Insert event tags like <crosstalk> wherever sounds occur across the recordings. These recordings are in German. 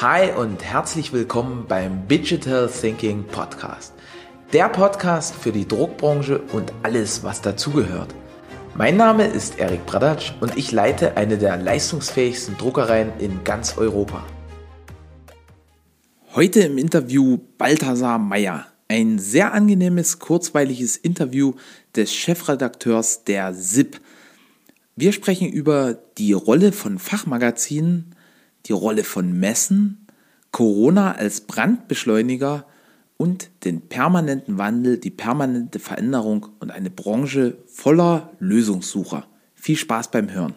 Hi und herzlich willkommen beim Digital Thinking Podcast. Der Podcast für die Druckbranche und alles, was dazugehört. Mein Name ist Erik Bradatsch und ich leite eine der leistungsfähigsten Druckereien in ganz Europa. Heute im Interview Balthasar Meyer. Ein sehr angenehmes, kurzweiliges Interview des Chefredakteurs der SIP. Wir sprechen über die Rolle von Fachmagazinen, die Rolle von Messen, Corona als Brandbeschleuniger und den permanenten Wandel, die permanente Veränderung und eine Branche voller Lösungssucher. Viel Spaß beim Hören.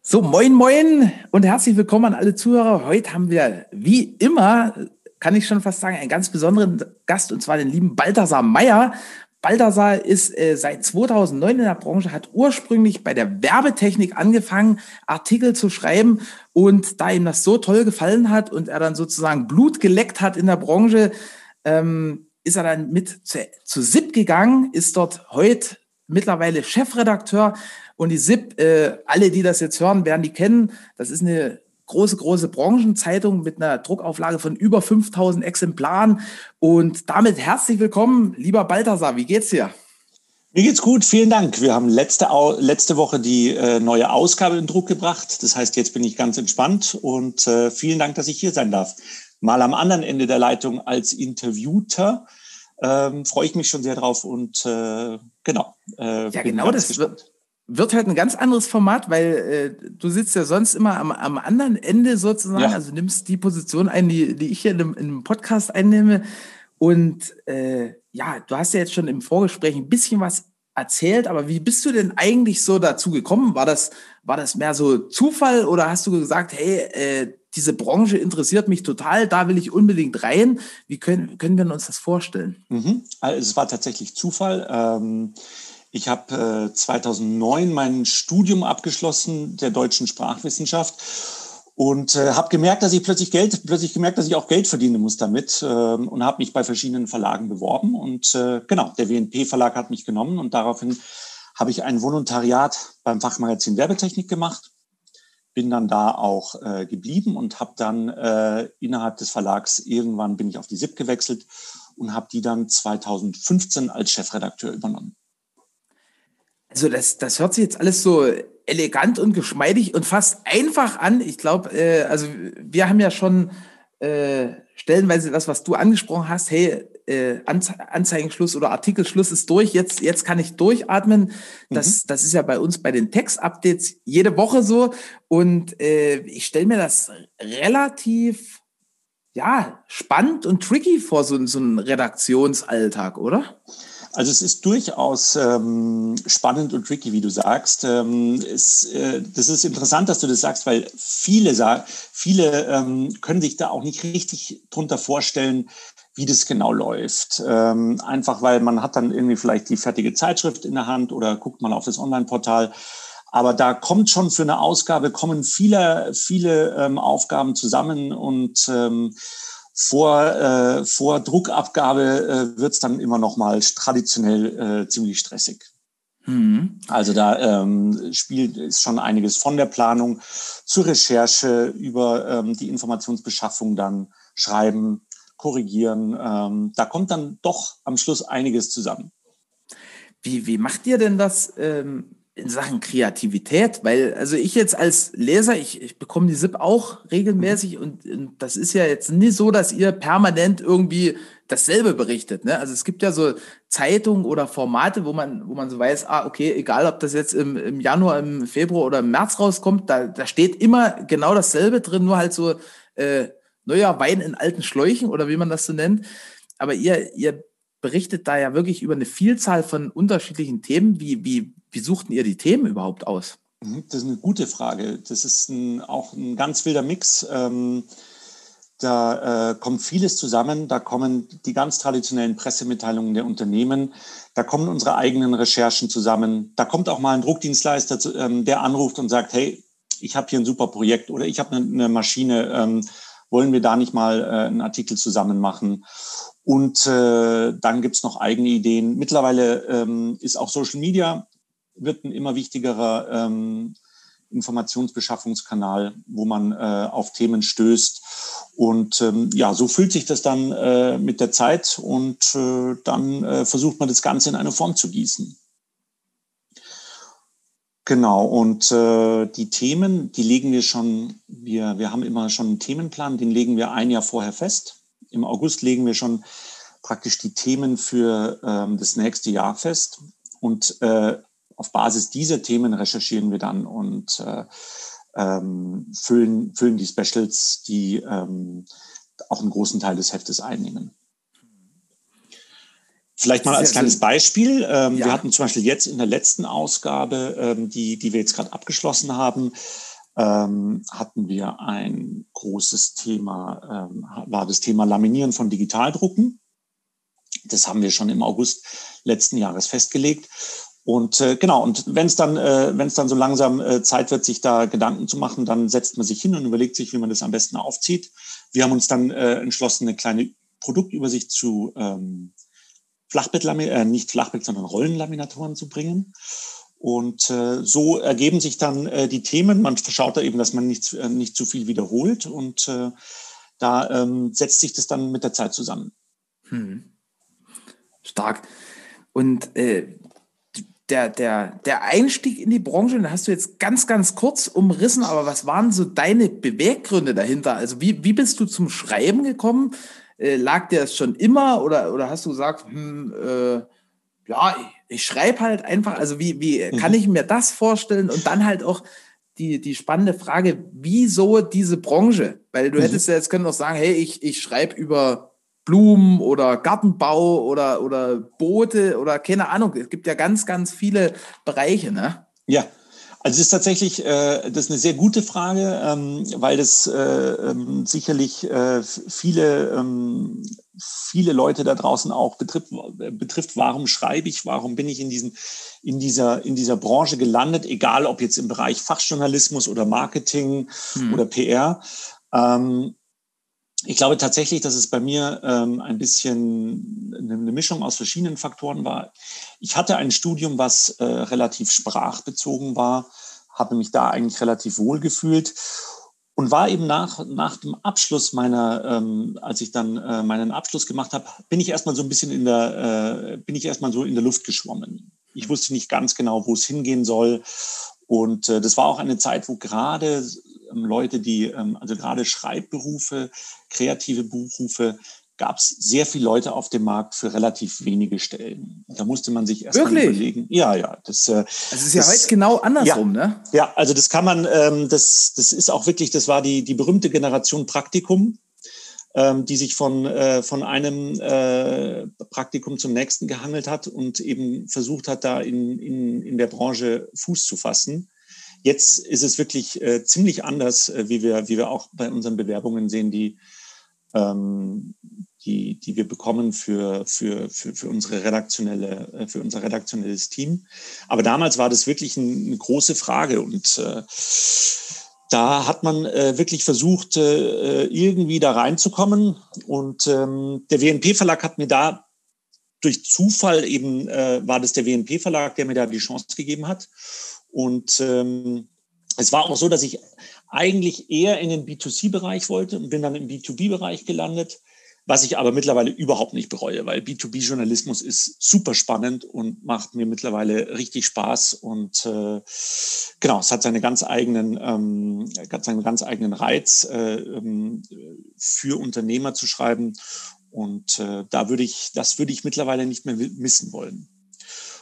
So, moin, moin und herzlich willkommen an alle Zuhörer. Heute haben wir, wie immer, kann ich schon fast sagen, einen ganz besonderen Gast und zwar den lieben Balthasar Meyer. Balthasar ist äh, seit 2009 in der Branche, hat ursprünglich bei der Werbetechnik angefangen, Artikel zu schreiben. Und da ihm das so toll gefallen hat und er dann sozusagen Blut geleckt hat in der Branche, ähm, ist er dann mit zu, zu SIP gegangen, ist dort heute mittlerweile Chefredakteur. Und die SIP, äh, alle, die das jetzt hören, werden die kennen. Das ist eine große, große Branchenzeitung mit einer Druckauflage von über 5000 Exemplaren. Und damit herzlich willkommen, lieber Balthasar. Wie geht's dir? Mir geht's gut, vielen Dank. Wir haben letzte, letzte Woche die äh, neue Ausgabe in Druck gebracht. Das heißt, jetzt bin ich ganz entspannt und äh, vielen Dank, dass ich hier sein darf. Mal am anderen Ende der Leitung als Interviewter. Ähm, freue ich mich schon sehr drauf und äh, genau. Äh, ja, genau, das wird, wird halt ein ganz anderes Format, weil äh, du sitzt ja sonst immer am, am anderen Ende sozusagen, ja. also nimmst die Position ein, die, die ich hier in einem, in einem Podcast einnehme. Und äh, ja, du hast ja jetzt schon im Vorgespräch ein bisschen was erzählt, aber wie bist du denn eigentlich so dazu gekommen? War das, war das mehr so Zufall oder hast du gesagt, hey, äh, diese Branche interessiert mich total, da will ich unbedingt rein? Wie können, können wir uns das vorstellen? Mhm. Also es war tatsächlich Zufall. Ähm ich habe äh, 2009 mein Studium abgeschlossen der deutschen Sprachwissenschaft und äh, habe gemerkt, dass ich plötzlich Geld, plötzlich gemerkt, dass ich auch Geld verdienen muss damit äh, und habe mich bei verschiedenen Verlagen beworben und äh, genau, der WNP Verlag hat mich genommen und daraufhin habe ich ein Volontariat beim Fachmagazin Werbetechnik gemacht, bin dann da auch äh, geblieben und habe dann äh, innerhalb des Verlags irgendwann bin ich auf die SIP gewechselt und habe die dann 2015 als Chefredakteur übernommen. Also das, das hört sich jetzt alles so elegant und geschmeidig und fast einfach an. Ich glaube, äh, also wir haben ja schon äh, stellenweise das, was du angesprochen hast, hey, äh, Anzeigenschluss oder Artikelschluss ist durch, jetzt, jetzt kann ich durchatmen. Das, mhm. das ist ja bei uns bei den Text-Updates jede Woche so. Und äh, ich stelle mir das relativ ja, spannend und tricky vor, so, so einem Redaktionsalltag, oder? Also es ist durchaus ähm, spannend und tricky, wie du sagst. Ähm, es, äh, das ist interessant, dass du das sagst, weil viele, viele ähm, können sich da auch nicht richtig drunter vorstellen, wie das genau läuft. Ähm, einfach weil man hat dann irgendwie vielleicht die fertige Zeitschrift in der Hand oder guckt mal auf das Online-Portal. Aber da kommt schon für eine Ausgabe, kommen viele, viele ähm, Aufgaben zusammen und ähm, vor, äh, vor Druckabgabe äh, wird es dann immer noch mal traditionell äh, ziemlich stressig. Mhm. Also da ähm, spielt ist schon einiges von der Planung zur Recherche über ähm, die Informationsbeschaffung dann schreiben, korrigieren. Ähm, da kommt dann doch am Schluss einiges zusammen. Wie, wie macht ihr denn das? Ähm in Sachen Kreativität, weil also ich jetzt als Leser, ich, ich bekomme die SIP auch regelmäßig und, und, das ist ja jetzt nicht so, dass ihr permanent irgendwie dasselbe berichtet. Ne? Also es gibt ja so Zeitungen oder Formate, wo man, wo man so weiß, ah, okay, egal ob das jetzt im, im Januar, im Februar oder im März rauskommt, da, da steht immer genau dasselbe drin, nur halt so äh, neuer Wein in alten Schläuchen oder wie man das so nennt. Aber ihr, ihr berichtet da ja wirklich über eine Vielzahl von unterschiedlichen Themen. Wie, wie, wie suchten ihr die Themen überhaupt aus? Mhm, das ist eine gute Frage. Das ist ein, auch ein ganz wilder Mix. Ähm, da äh, kommt vieles zusammen. Da kommen die ganz traditionellen Pressemitteilungen der Unternehmen. Da kommen unsere eigenen Recherchen zusammen. Da kommt auch mal ein Druckdienstleister, zu, ähm, der anruft und sagt, hey, ich habe hier ein super Projekt oder ich habe eine, eine, Maschine. Ähm, wollen wir da nicht mal äh, einen Artikel zusammen machen? Und äh, dann gibt's noch eigene Ideen. Mittlerweile ähm, ist auch Social Media wird ein immer wichtigerer ähm, Informationsbeschaffungskanal, wo man äh, auf Themen stößt. Und ähm, ja, so fühlt sich das dann äh, mit der Zeit und äh, dann äh, versucht man das Ganze in eine Form zu gießen. Genau, und äh, die Themen, die legen wir schon, wir, wir haben immer schon einen Themenplan, den legen wir ein Jahr vorher fest. Im August legen wir schon praktisch die Themen für ähm, das nächste Jahr fest. Und äh, auf Basis dieser Themen recherchieren wir dann und äh, ähm, füllen, füllen die Specials, die ähm, auch einen großen Teil des Heftes einnehmen. Vielleicht mal als kleines Beispiel. Ähm, ja. Wir hatten zum Beispiel jetzt in der letzten Ausgabe, ähm, die, die wir jetzt gerade abgeschlossen haben, ähm, hatten wir ein großes Thema, ähm, war das Thema Laminieren von Digitaldrucken. Das haben wir schon im August letzten Jahres festgelegt. Und äh, genau, und wenn es dann, äh, wenn es dann so langsam äh, Zeit wird, sich da Gedanken zu machen, dann setzt man sich hin und überlegt sich, wie man das am besten aufzieht. Wir haben uns dann äh, entschlossen, eine kleine Produktübersicht zu ähm, Flachbettlami äh, nicht Flachbett, sondern Rollenlaminatoren zu bringen. Und äh, so ergeben sich dann äh, die Themen. Man schaut da eben, dass man nicht, äh, nicht zu viel wiederholt und äh, da ähm, setzt sich das dann mit der Zeit zusammen. Hm. Stark. Und äh, der, der, der Einstieg in die Branche, den hast du jetzt ganz, ganz kurz umrissen, aber was waren so deine Beweggründe dahinter? Also wie, wie bist du zum Schreiben gekommen? Äh, lag dir das schon immer oder, oder hast du gesagt, hm, äh, ja, ich, ich schreibe halt einfach, also wie, wie mhm. kann ich mir das vorstellen? Und dann halt auch die, die spannende Frage, wieso diese Branche? Weil du mhm. hättest ja jetzt können auch sagen, hey, ich, ich schreibe über Blumen oder Gartenbau oder, oder Boote oder keine Ahnung. Es gibt ja ganz, ganz viele Bereiche, ne? Ja. Also es ist tatsächlich, äh, das ist eine sehr gute Frage, ähm, weil das äh, ähm, sicherlich äh, viele, ähm, viele Leute da draußen auch betrifft, betrifft. Warum schreibe ich? Warum bin ich in, diesen, in, dieser, in dieser Branche gelandet? Egal, ob jetzt im Bereich Fachjournalismus oder Marketing hm. oder PR. Ähm, ich glaube tatsächlich, dass es bei mir ähm, ein bisschen eine, Mischung aus verschiedenen Faktoren war. Ich hatte ein Studium, was äh, relativ sprachbezogen war, habe mich da eigentlich relativ wohl gefühlt und war eben nach, nach dem Abschluss meiner, ähm, als ich dann äh, meinen Abschluss gemacht habe, bin ich erstmal so ein bisschen in der, äh, bin ich erstmal so in der Luft geschwommen. Ich wusste nicht ganz genau, wo es hingehen soll. Und äh, das war auch eine Zeit, wo gerade Leute, die, ähm, also gerade Schreibberufe, kreative Berufe, gab es sehr viele Leute auf dem Markt für relativ wenige Stellen. Da musste man sich erst mal überlegen. Ja, ja. Das, äh, das ist ja heute genau andersrum, ja, ne? Ja, also das kann man, ähm, das, das ist auch wirklich, das war die, die berühmte Generation Praktikum, ähm, die sich von, äh, von einem äh, Praktikum zum nächsten gehangelt hat und eben versucht hat, da in, in, in der Branche Fuß zu fassen. Jetzt ist es wirklich äh, ziemlich anders, äh, wie, wir, wie wir auch bei unseren Bewerbungen sehen, die, ähm, die, die wir bekommen für, für, für, für, unsere redaktionelle, äh, für unser redaktionelles Team. Aber damals war das wirklich ein, eine große Frage und äh, da hat man äh, wirklich versucht, äh, irgendwie da reinzukommen. Und ähm, der WNP-Verlag hat mir da durch Zufall eben, äh, war das der WNP-Verlag, der mir da die Chance gegeben hat. Und ähm, es war auch so, dass ich eigentlich eher in den B2C-Bereich wollte und bin dann im B2B-Bereich gelandet, was ich aber mittlerweile überhaupt nicht bereue, weil B2B-Journalismus ist super spannend und macht mir mittlerweile richtig Spaß und äh, genau, es hat seine ganz eigenen, ähm, seinen ganz eigenen Reiz, äh, ähm, für Unternehmer zu schreiben und äh, da würde ich, das würde ich mittlerweile nicht mehr missen wollen.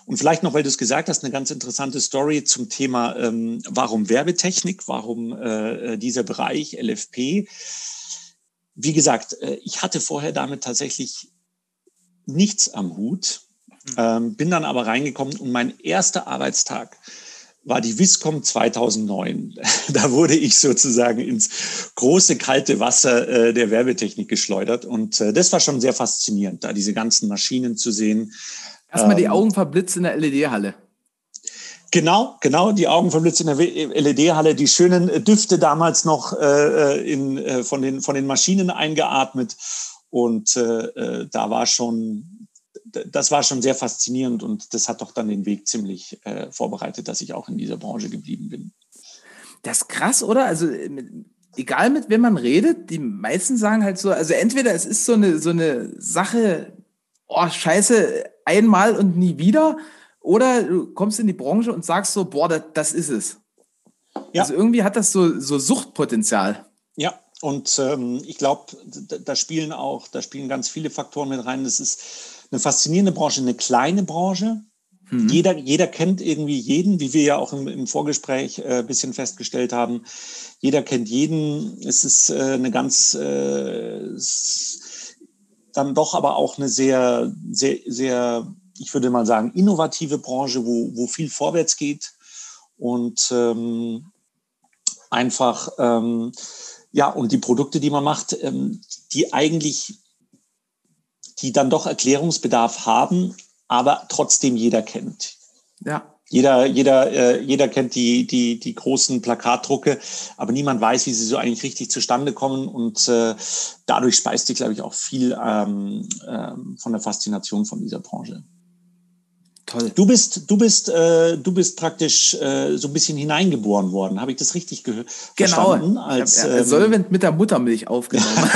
Und vielleicht noch, weil du es gesagt hast, eine ganz interessante Story zum Thema, ähm, warum Werbetechnik, warum äh, dieser Bereich LFP. Wie gesagt, äh, ich hatte vorher damit tatsächlich nichts am Hut, hm. ähm, bin dann aber reingekommen und mein erster Arbeitstag war die Viscom 2009. <laughs> Da wurde ich sozusagen ins große kalte Wasser äh, der Werbetechnik geschleudert und äh, das war schon sehr faszinierend, da diese ganzen Maschinen zu sehen, Erstmal die ähm, Augen verblitzt in der LED-Halle. Genau, genau, die Augen verblitzt in der LED-Halle, die schönen Düfte damals noch äh, äh, in, äh, von, den, von den Maschinen eingeatmet. Und äh, äh, da war schon, das war schon sehr faszinierend und das hat doch dann den Weg ziemlich äh, vorbereitet, dass ich auch in dieser Branche geblieben bin. Das ist krass, oder? Also egal mit wem man redet, die meisten sagen halt so, also entweder es ist so eine, so eine Sache, oh, scheiße, einmal und nie wieder, oder du kommst in die Branche und sagst so, boah, das, das ist es. Ja. Also irgendwie hat das so, so Suchtpotenzial. Ja, und ähm, ich glaube, da, spielen auch, da spielen ganz viele Faktoren mit rein. Das ist eine faszinierende Branche, eine kleine Branche. Mhm. Jeder, jeder kennt irgendwie jeden, wie wir ja auch im, im Vorgespräch äh, ein bisschen festgestellt haben. Jeder kennt jeden. Es ist äh, eine ganz, äh, dann doch aber auch eine sehr, sehr, sehr, ich würde mal sagen, innovative Branche, wo, wo viel vorwärts geht und ähm, einfach, ähm, ja, und die Produkte, die man macht, ähm, die eigentlich, die dann doch Erklärungsbedarf haben, aber trotzdem jeder kennt. Ja. Jeder, jeder, äh, jeder kennt die, die, die großen Plakatdrucke, aber niemand weiß, wie sie so eigentlich richtig zustande kommen. Und äh, dadurch speist sich, glaube ich, auch viel ähm, ähm, von der Faszination von dieser Branche. Toll. Du bist, du bist, äh, du bist praktisch äh, so ein bisschen hineingeboren worden. Habe ich das richtig gehört? Genau. Verstanden? Als, ich ähm, solvent mit der Muttermilch aufgenommen. <laughs>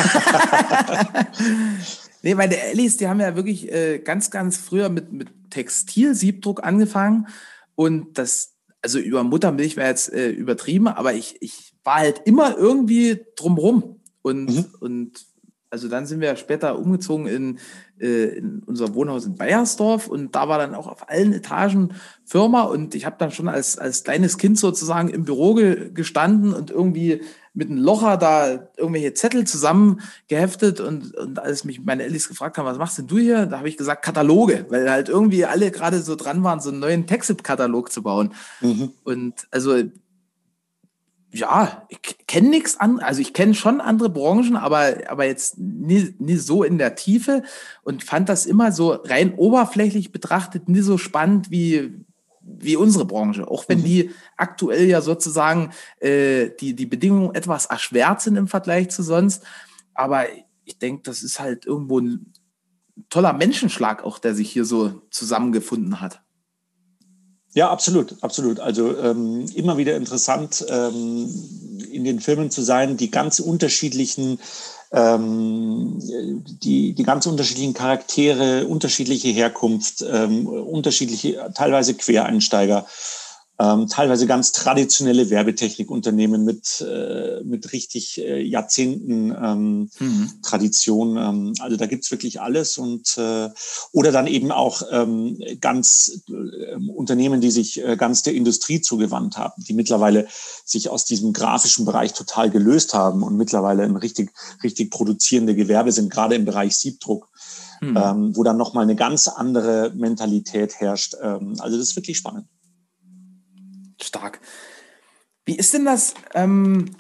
nee, meine Ellis, die haben ja wirklich äh, ganz, ganz früher mit, mit Textilsiebdruck angefangen. Und das, also über Muttermilch wäre jetzt äh, übertrieben, aber ich, ich war halt immer irgendwie drumrum. Und, mhm. und also dann sind wir später umgezogen in, äh, in unser Wohnhaus in Bayersdorf und da war dann auch auf allen Etagen Firma und ich habe dann schon als, als kleines Kind sozusagen im Büro ge gestanden und irgendwie mit einem Locher da irgendwelche Zettel zusammengeheftet und, und als mich meine Ellis gefragt haben, was machst denn du hier? Da habe ich gesagt, Kataloge, weil halt irgendwie alle gerade so dran waren, so einen neuen Texip-Katalog zu bauen. Mhm. Und also ja, ich kenne nichts an, also ich kenne schon andere Branchen, aber, aber jetzt nie, nie so in der Tiefe und fand das immer so rein oberflächlich betrachtet nie so spannend wie, wie unsere Branche. Auch wenn mhm. die aktuell ja sozusagen äh, die, die Bedingungen etwas erschwert sind im Vergleich zu sonst. Aber ich denke, das ist halt irgendwo ein toller Menschenschlag auch, der sich hier so zusammengefunden hat. Ja, absolut, absolut. Also ähm, immer wieder interessant, ähm, in den Filmen zu sein, die ganz unterschiedlichen, ähm, die, die ganz unterschiedlichen Charaktere, unterschiedliche Herkunft, ähm, unterschiedliche, teilweise Quereinsteiger ähm, teilweise ganz traditionelle Werbetechnikunternehmen mit, äh, mit richtig äh, Jahrzehnten ähm, mhm. Tradition. Ähm, also da gibt's wirklich alles und äh, oder dann eben auch ähm, ganz äh, Unternehmen, die sich äh, ganz der Industrie zugewandt haben, die mittlerweile sich aus diesem grafischen Bereich total gelöst haben und mittlerweile ein richtig, richtig produzierende Gewerbe sind, gerade im Bereich Siebdruck. Mhm. Ähm, wo dann nochmal eine ganz andere Mentalität herrscht. Ähm, also das ist wirklich spannend. Stark. Wie ist denn das? Ähm,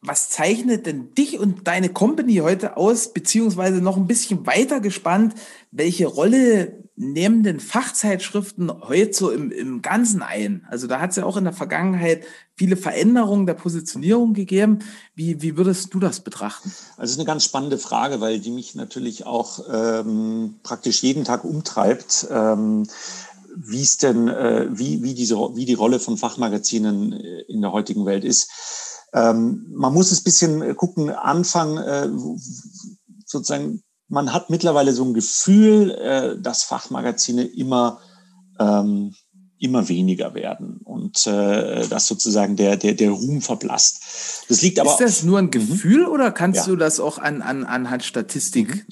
was zeichnet denn dich und deine Company heute aus, beziehungsweise noch ein bisschen weiter gespannt, welche Rolle nehmen denn Fachzeitschriften heute so im, im Ganzen ein? Also da hat es ja auch in der Vergangenheit viele Veränderungen der Positionierung gegeben. Wie, wie würdest du das betrachten? Also ist eine ganz spannende Frage, weil die mich natürlich auch ähm, praktisch jeden Tag umtreibt. Ähm, wie es denn, äh, wie, wie, diese, wie die Rolle von Fachmagazinen äh, in der heutigen Welt ist. Ähm, man muss es bisschen gucken, Anfang äh, sozusagen, man hat mittlerweile so ein Gefühl, äh, dass Fachmagazine immer ähm, immer weniger werden und äh, dass sozusagen der, der, der Ruhm verblasst. Das liegt aber. Ist das nur ein mhm. Gefühl oder kannst ja. du das auch an, an, anhand Statistik? Mhm.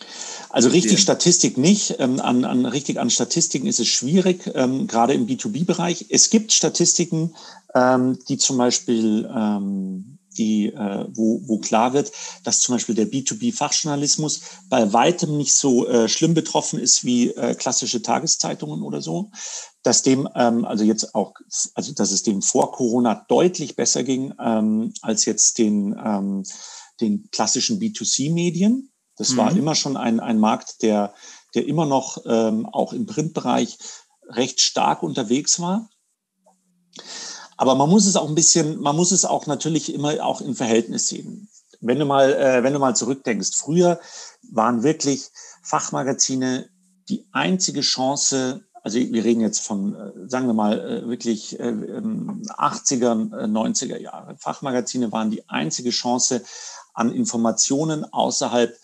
Also richtig Statistik nicht. Ähm, an, an, richtig an Statistiken ist es schwierig, ähm, gerade im B2B-Bereich. Es gibt Statistiken, ähm, die zum Beispiel ähm, die, äh, wo, wo klar wird, dass zum Beispiel der B2B-Fachjournalismus bei weitem nicht so äh, schlimm betroffen ist wie äh, klassische Tageszeitungen oder so. Dass dem, ähm, also jetzt auch, also dass es dem vor Corona deutlich besser ging ähm, als jetzt den, ähm, den klassischen B2C-Medien. Das mhm. war immer schon ein, ein Markt, der, der immer noch ähm, auch im Printbereich recht stark unterwegs war. Aber man muss es auch ein bisschen, man muss es auch natürlich immer auch im Verhältnis sehen. Wenn du mal, äh, wenn du mal zurückdenkst, früher waren wirklich Fachmagazine die einzige Chance, also wir reden jetzt von, äh, sagen wir mal, äh, wirklich 80er, äh, 90er Jahre. Fachmagazine waren die einzige Chance an Informationen außerhalb,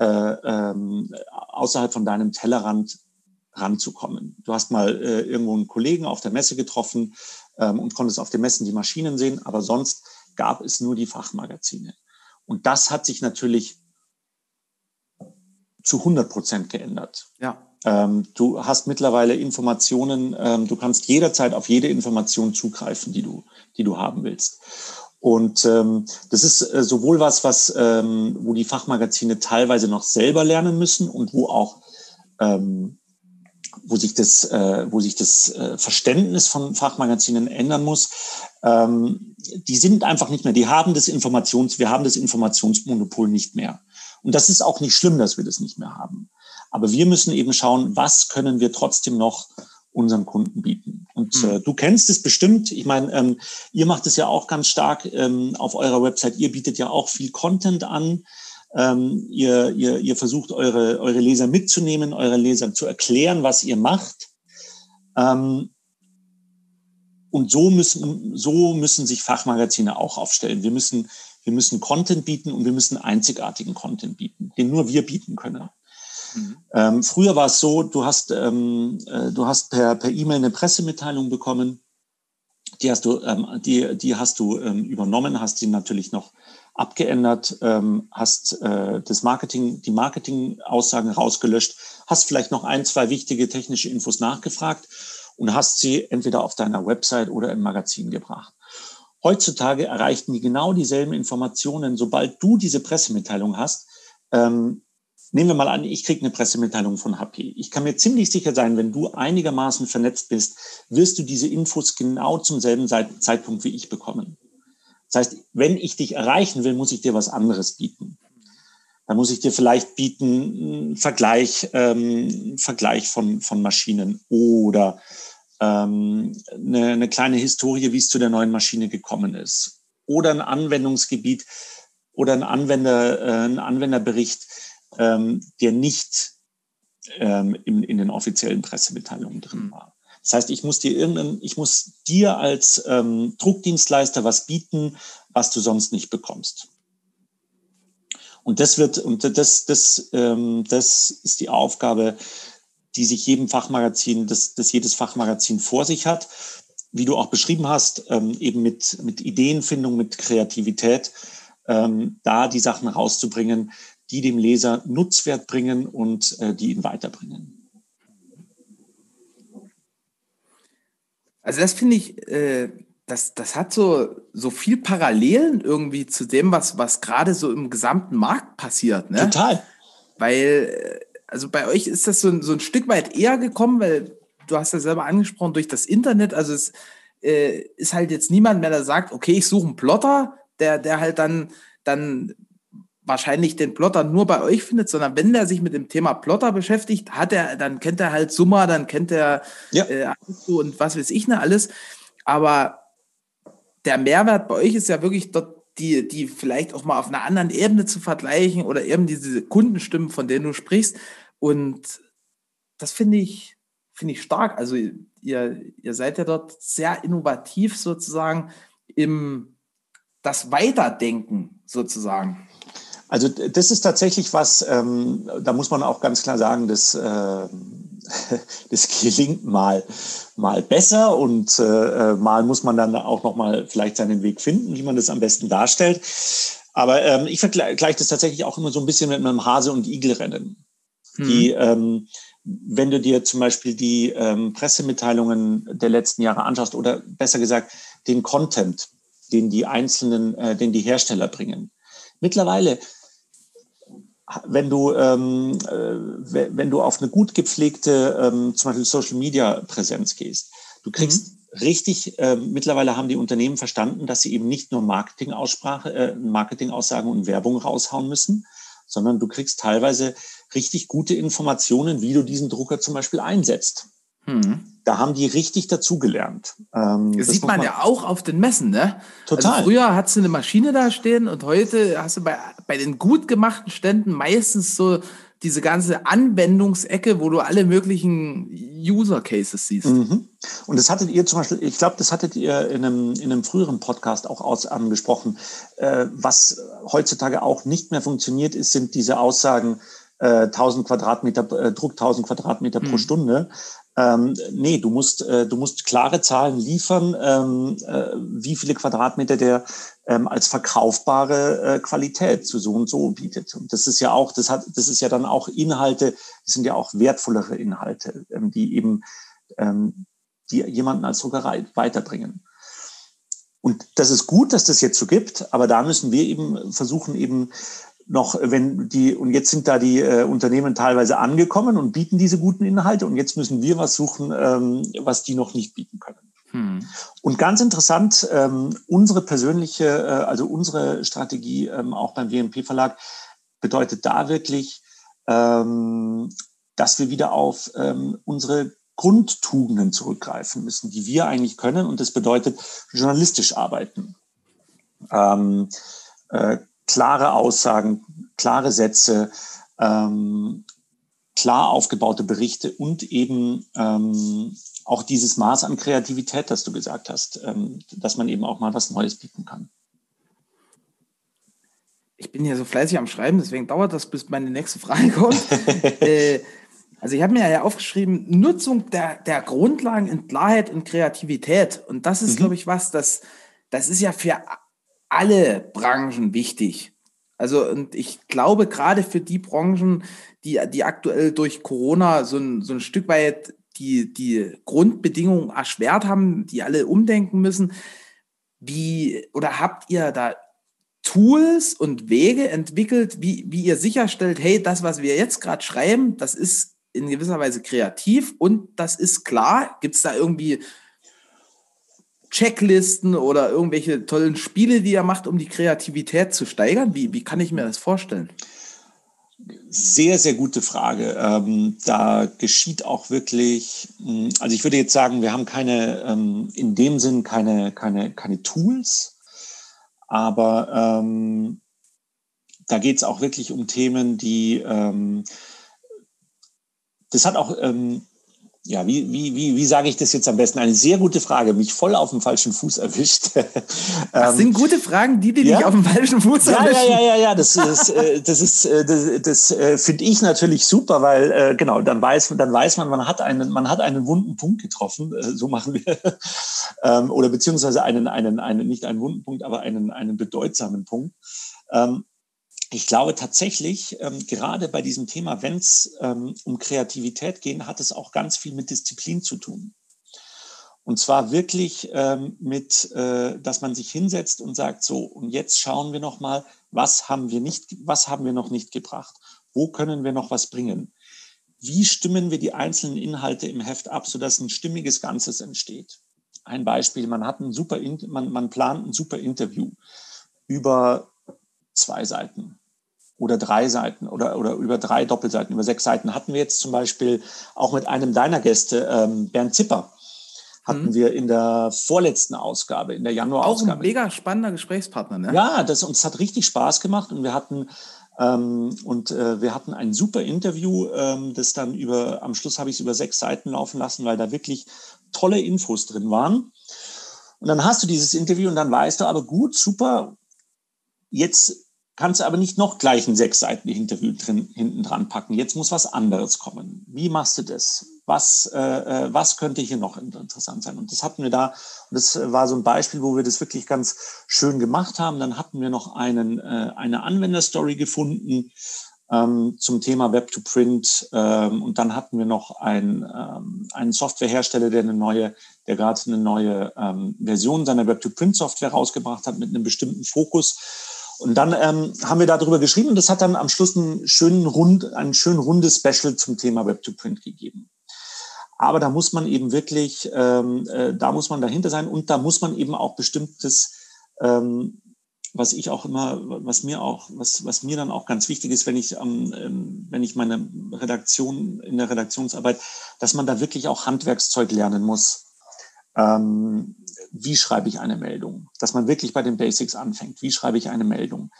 äh, ähm, außerhalb von deinem Tellerrand ranzukommen. Du hast mal äh, irgendwo einen Kollegen auf der Messe getroffen ähm, und konntest auf den Messen die Maschinen sehen, aber sonst gab es nur die Fachmagazine. Und das hat sich natürlich zu 100 Prozent geändert. Ja. Ähm, du hast mittlerweile Informationen, ähm, du kannst jederzeit auf jede Information zugreifen, die du, die du haben willst. Und ähm, das ist äh, sowohl was, was ähm, wo die Fachmagazine teilweise noch selber lernen müssen und wo auch ähm, wo sich das, äh, wo sich das äh, Verständnis von Fachmagazinen ändern muss. Ähm, die sind einfach nicht mehr, die haben das Informations, wir haben das Informationsmonopol nicht mehr. Und das ist auch nicht schlimm, dass wir das nicht mehr haben. Aber wir müssen eben schauen, was können wir trotzdem noch unseren Kunden bieten. Und mhm. äh, du kennst es bestimmt. Ich meine, ähm, ihr macht es ja auch ganz stark ähm, auf eurer Website. Ihr bietet ja auch viel Content an. Ähm, ihr, ihr, ihr versucht, eure, eure Leser mitzunehmen, eure Leser zu erklären, was ihr macht. Ähm, und so müssen, so müssen sich Fachmagazine auch aufstellen. Wir müssen, wir müssen Content bieten und wir müssen einzigartigen Content bieten, den nur wir bieten können. Mhm. Ähm, früher war es so, du hast, ähm, äh, du hast per, per E-Mail eine Pressemitteilung bekommen. Die hast du, ähm, die, die hast du ähm, übernommen, hast sie natürlich noch abgeändert, ähm, hast äh, das Marketing, die Marketing-Aussagen rausgelöscht, hast vielleicht noch ein, zwei wichtige technische Infos nachgefragt und hast sie entweder auf deiner Website oder im Magazin gebracht. Heutzutage erreichten die genau dieselben Informationen, sobald du diese Pressemitteilung hast, ähm, Nehmen wir mal an, ich kriege eine Pressemitteilung von HP. Ich kann mir ziemlich sicher sein, wenn du einigermaßen vernetzt bist, wirst du diese Infos genau zum selben Zeitpunkt wie ich bekommen. Das heißt, wenn ich dich erreichen will, muss ich dir was anderes bieten. Da muss ich dir vielleicht bieten, einen Vergleich, ähm, Vergleich von, von Maschinen oder ähm, eine, eine kleine Historie, wie es zu der neuen Maschine gekommen ist. Oder ein Anwendungsgebiet oder ein Anwender, äh, ein Anwenderbericht, ähm, der nicht ähm, in, in den offiziellen Pressemitteilungen drin mhm. war. Das heißt, ich muss dir irgendein, ich muss dir als ähm, Druckdienstleister was bieten, was du sonst nicht bekommst. Und das wird, und das, das, ähm, das ist die Aufgabe, die sich jedem Fachmagazin, das, das jedes Fachmagazin vor sich hat. Wie du auch beschrieben hast, ähm, eben mit, mit Ideenfindung, mit Kreativität, ähm, da die Sachen rauszubringen, die dem Leser Nutzwert bringen und äh, die ihn weiterbringen. Also das finde ich, äh, das, das hat so, so viel Parallelen irgendwie zu dem, was, was gerade so im gesamten Markt passiert. Ne? Total. Weil, äh, also bei euch ist das so, so ein Stück weit eher gekommen, weil du hast ja selber angesprochen, durch das Internet, also es äh, ist halt jetzt niemand mehr, der sagt, okay, ich suche einen Plotter, der, der halt dann, dann wahrscheinlich den Plotter nur bei euch findet, sondern wenn der sich mit dem Thema Plotter beschäftigt, hat er, dann kennt er halt Summa, dann kennt er ja. äh, und was weiß ich ne alles. Aber der Mehrwert bei euch ist ja wirklich dort die, die vielleicht auch mal auf einer anderen Ebene zu vergleichen oder eben diese Kundenstimmen, von denen du sprichst. Und das finde ich, finde ich stark. Also ihr, ihr seid ja dort sehr innovativ sozusagen im das Weiterdenken sozusagen. Also das ist tatsächlich was, ähm, da muss man auch ganz klar sagen, das, äh, <laughs> das gelingt mal, mal besser und äh, mal muss man dann auch noch mal vielleicht seinen Weg finden, wie man das am besten darstellt. Aber ähm, ich vergleiche das tatsächlich auch immer so ein bisschen mit einem Hase- und Igelrennen. Hm. Die, ähm, wenn du dir zum Beispiel die ähm, Pressemitteilungen der letzten Jahre anschaust oder besser gesagt den Content, den die einzelnen, äh, den die Hersteller bringen. Mittlerweile wenn du, ähm, äh, wenn du auf eine gut gepflegte, ähm, zum Beispiel Social Media Präsenz gehst, du kriegst mhm. richtig, äh, mittlerweile haben die Unternehmen verstanden, dass sie eben nicht nur Marketing-Aussprache, äh, Marketing-Aussagen und Werbung raushauen müssen, sondern du kriegst teilweise richtig gute Informationen, wie du diesen Drucker zum Beispiel einsetzt. Mhm. Da haben die richtig dazugelernt. Ähm, das sieht man, man, ja auch auf den Messen, ne? Total. Also früher hattest du eine Maschine da stehen und heute hast du bei, bei den gut gemachten Ständen meistens so diese ganze Anwendungsecke, wo du alle möglichen User Cases siehst. Mhm. Und das hattet ihr zum Beispiel, ich glaube, das hattet ihr in einem, in einem früheren Podcast auch aus, angesprochen. Äh, was heutzutage auch nicht mehr funktioniert, ist, sind diese Aussagen, äh, 1000 Quadratmeter, äh, Druck 1000 Quadratmeter mhm. pro Stunde. Ähm, nee, du musst, äh, du musst klare Zahlen liefern, ähm, äh, wie viele Quadratmeter der ähm, als verkaufbare äh, Qualität zu so und so bietet. Und das ist ja auch, das hat, das ist ja dann auch Inhalte, das sind ja auch wertvollere Inhalte, ähm, die eben, ähm, die jemanden als Druckerei weiterbringen. Und das ist gut, dass das jetzt so gibt, aber da müssen wir eben versuchen, eben noch, wenn die, und jetzt sind da die äh, Unternehmen teilweise angekommen und bieten diese guten Inhalte und jetzt müssen wir was suchen, ähm, was die noch nicht bieten können. Hm. Und ganz interessant, ähm, unsere persönliche, äh, also unsere Strategie ähm, auch beim WMP Verlag bedeutet da wirklich, ähm, dass wir wieder auf ähm, unsere Grundtugenden zurückgreifen müssen, die wir eigentlich können. Und das bedeutet journalistisch arbeiten. Ähm, äh, klare Aussagen, klare Sätze, ähm, klar aufgebaute Berichte und eben ähm, auch dieses Maß an Kreativität, das du gesagt hast, ähm, dass man eben auch mal was Neues bieten kann. Ich bin hier so fleißig am Schreiben, deswegen dauert das, bis meine nächste Frage kommt. <laughs> äh, also ich habe mir ja aufgeschrieben, Nutzung der, der Grundlagen in Klarheit und Kreativität. Und das ist, mhm. glaube ich, was, das, das ist ja für alle Branchen wichtig. Also, und ich glaube, gerade für die Branchen, die, die aktuell durch Corona so ein, so ein Stück weit die, die Grundbedingungen erschwert haben, die alle umdenken müssen, wie, oder habt ihr da Tools und Wege entwickelt, wie, wie ihr sicherstellt, hey, das, was wir jetzt gerade schreiben, das ist in gewisser Weise kreativ und das ist klar. Gibt es da irgendwie Checklisten oder irgendwelche tollen Spiele, die er macht, um die Kreativität zu steigern? Wie, wie kann ich mir das vorstellen? Sehr, sehr gute Frage. Ähm, da geschieht auch wirklich, hm, also ich würde jetzt sagen, wir haben keine, ähm, in dem Sinn keine, keine, keine Tools, aber ähm, da geht es auch wirklich um Themen, die, ähm, das hat auch, ähm, ja, wie, wie, wie, wie sage ich das jetzt am besten? Eine sehr gute Frage, mich voll auf dem falschen Fuß erwischt. <laughs> Das ähm, sind gute Fragen, die, die ja? dich auf dem falschen Fuß ja, erwischen. Ja, ja, ja, ja, das ist, äh, das ist, äh, das, das äh, finde ich natürlich super, weil genau, dann weiß, dann weiß man, man hat einen, man hat einen wunden Punkt getroffen. So machen wir, <laughs> ähm, oder beziehungsweise einen, einen, einen, nicht einen wunden Punkt, aber einen, einen bedeutsamen Punkt. Ähm, ich glaube tatsächlich, ähm, gerade bei diesem Thema, wenn es ähm, um Kreativität geht, hat es auch ganz viel mit Disziplin zu tun. Und zwar wirklich ähm, mit, äh, dass man sich hinsetzt und sagt, so, und jetzt schauen wir noch mal, was haben wir was haben wir noch nicht gebracht? Wo können wir noch was bringen? Wie stimmen wir die einzelnen Inhalte im Heft ab, sodass ein stimmiges Ganzes entsteht? Ein Beispiel, man hat ein super, man, man plant ein super Interview über zwei Seiten oder drei Seiten oder, oder über drei Doppelseiten, über sechs Seiten hatten wir jetzt zum Beispiel auch mit einem deiner Gäste, ähm, Bernd Zipper, hatten mhm. wir in der vorletzten Ausgabe, in der Januar-Ausgabe. Auch ein mega spannender Gesprächspartner, ne? Ja, das uns hat richtig Spaß gemacht und wir hatten ähm, und äh, wir hatten ein super Interview, ähm, das dann über, am Schluss habe ich es über sechs Seiten laufen lassen, weil da wirklich tolle Infos drin waren. Und dann hast du dieses Interview und dann weißt du aber gut, super, jetzt kannst du aber nicht noch gleich ein sechs Seiten Interview drin, hinten dran packen. Jetzt muss was anderes kommen. Wie machst du das? Was, äh, äh, was könnte hier noch interessant sein? Und das hatten wir da, und das war so ein Beispiel, wo wir das wirklich ganz schön gemacht haben. Dann hatten wir noch einen, äh, eine Anwenderstory gefunden ähm, zum Thema Web to Print. Ähm, und dann hatten wir noch ein, ähm, einen Softwarehersteller, der eine neue, der gerade eine neue ähm, Version seiner Web to Print Software rausgebracht hat mit einem bestimmten Fokus und dann ähm, haben wir darüber geschrieben und das hat dann am Schluss einen schönen Rund, ein schön rundes Special zum Thema Web2Print gegeben. Aber da muss man eben wirklich, ähm, äh, da muss man dahinter sein und da muss man eben auch bestimmtes, ähm, was ich auch immer, was mir auch, was, was mir dann auch ganz wichtig ist, wenn ich, ähm, wenn ich meine Redaktion, in der Redaktionsarbeit, dass man da wirklich auch Handwerkszeug lernen muss. Ähm, wie schreibe ich eine Meldung? Dass man wirklich bei den Basics anfängt. Wie schreibe ich eine Meldung?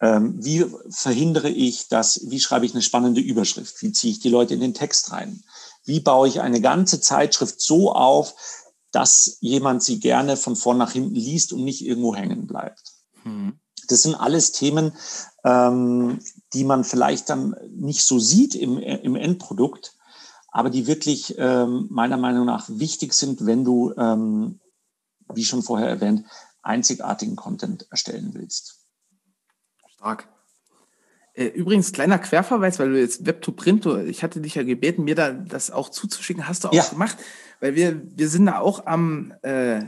Ähm, wie verhindere ich das? Wie schreibe ich eine spannende Überschrift? Wie ziehe ich die Leute in den Text rein? Wie baue ich eine ganze Zeitschrift so auf, dass jemand sie gerne von vorn nach hinten liest und nicht irgendwo hängen bleibt? Hm. Das sind alles Themen, ähm, die man vielleicht dann nicht so sieht im, im Endprodukt, aber die wirklich ähm, meiner Meinung nach wichtig sind, wenn du, ähm, wie schon vorher erwähnt, einzigartigen Content erstellen willst. Stark. Äh, übrigens, kleiner Querverweis, weil du jetzt Web to Print, ich hatte dich ja gebeten, mir da das auch zuzuschicken, hast du auch ja. gemacht, weil wir, wir sind da auch am äh,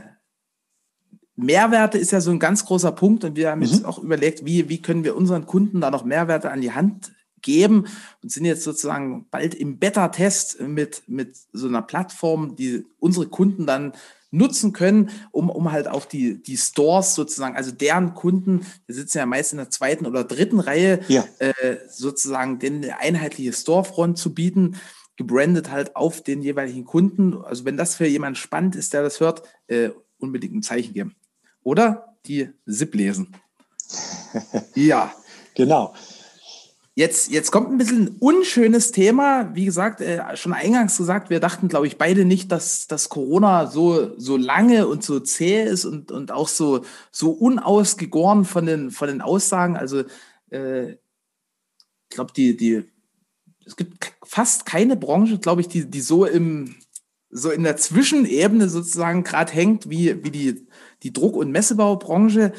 Mehrwerte ist ja so ein ganz großer Punkt und wir haben mhm. jetzt auch überlegt, wie, wie können wir unseren Kunden da noch Mehrwerte an die Hand geben und sind jetzt sozusagen bald im Beta-Test mit, mit so einer Plattform, die unsere Kunden dann nutzen können, um, um halt auch die, die Stores sozusagen, also deren Kunden, die sitzen ja meist in der zweiten oder dritten Reihe, ja. äh, sozusagen den einheitliche Storefront zu bieten, gebrandet halt auf den jeweiligen Kunden. Also wenn das für jemanden spannend ist, der das hört, äh, unbedingt ein Zeichen geben. Oder die SIP lesen. <laughs> ja. Genau. Jetzt, jetzt kommt ein bisschen ein unschönes Thema. Wie gesagt, äh, schon eingangs gesagt, wir dachten, glaube ich, beide nicht, dass, dass Corona so, so lange und so zäh ist und, und auch so, so unausgegoren von den, von den Aussagen. Also, äh, ich glaube, die, die, es gibt fast keine Branche, glaube ich, die, die so im, so in der Zwischenebene sozusagen gerade hängt, wie, wie die, die Druck- und Messebaubranche.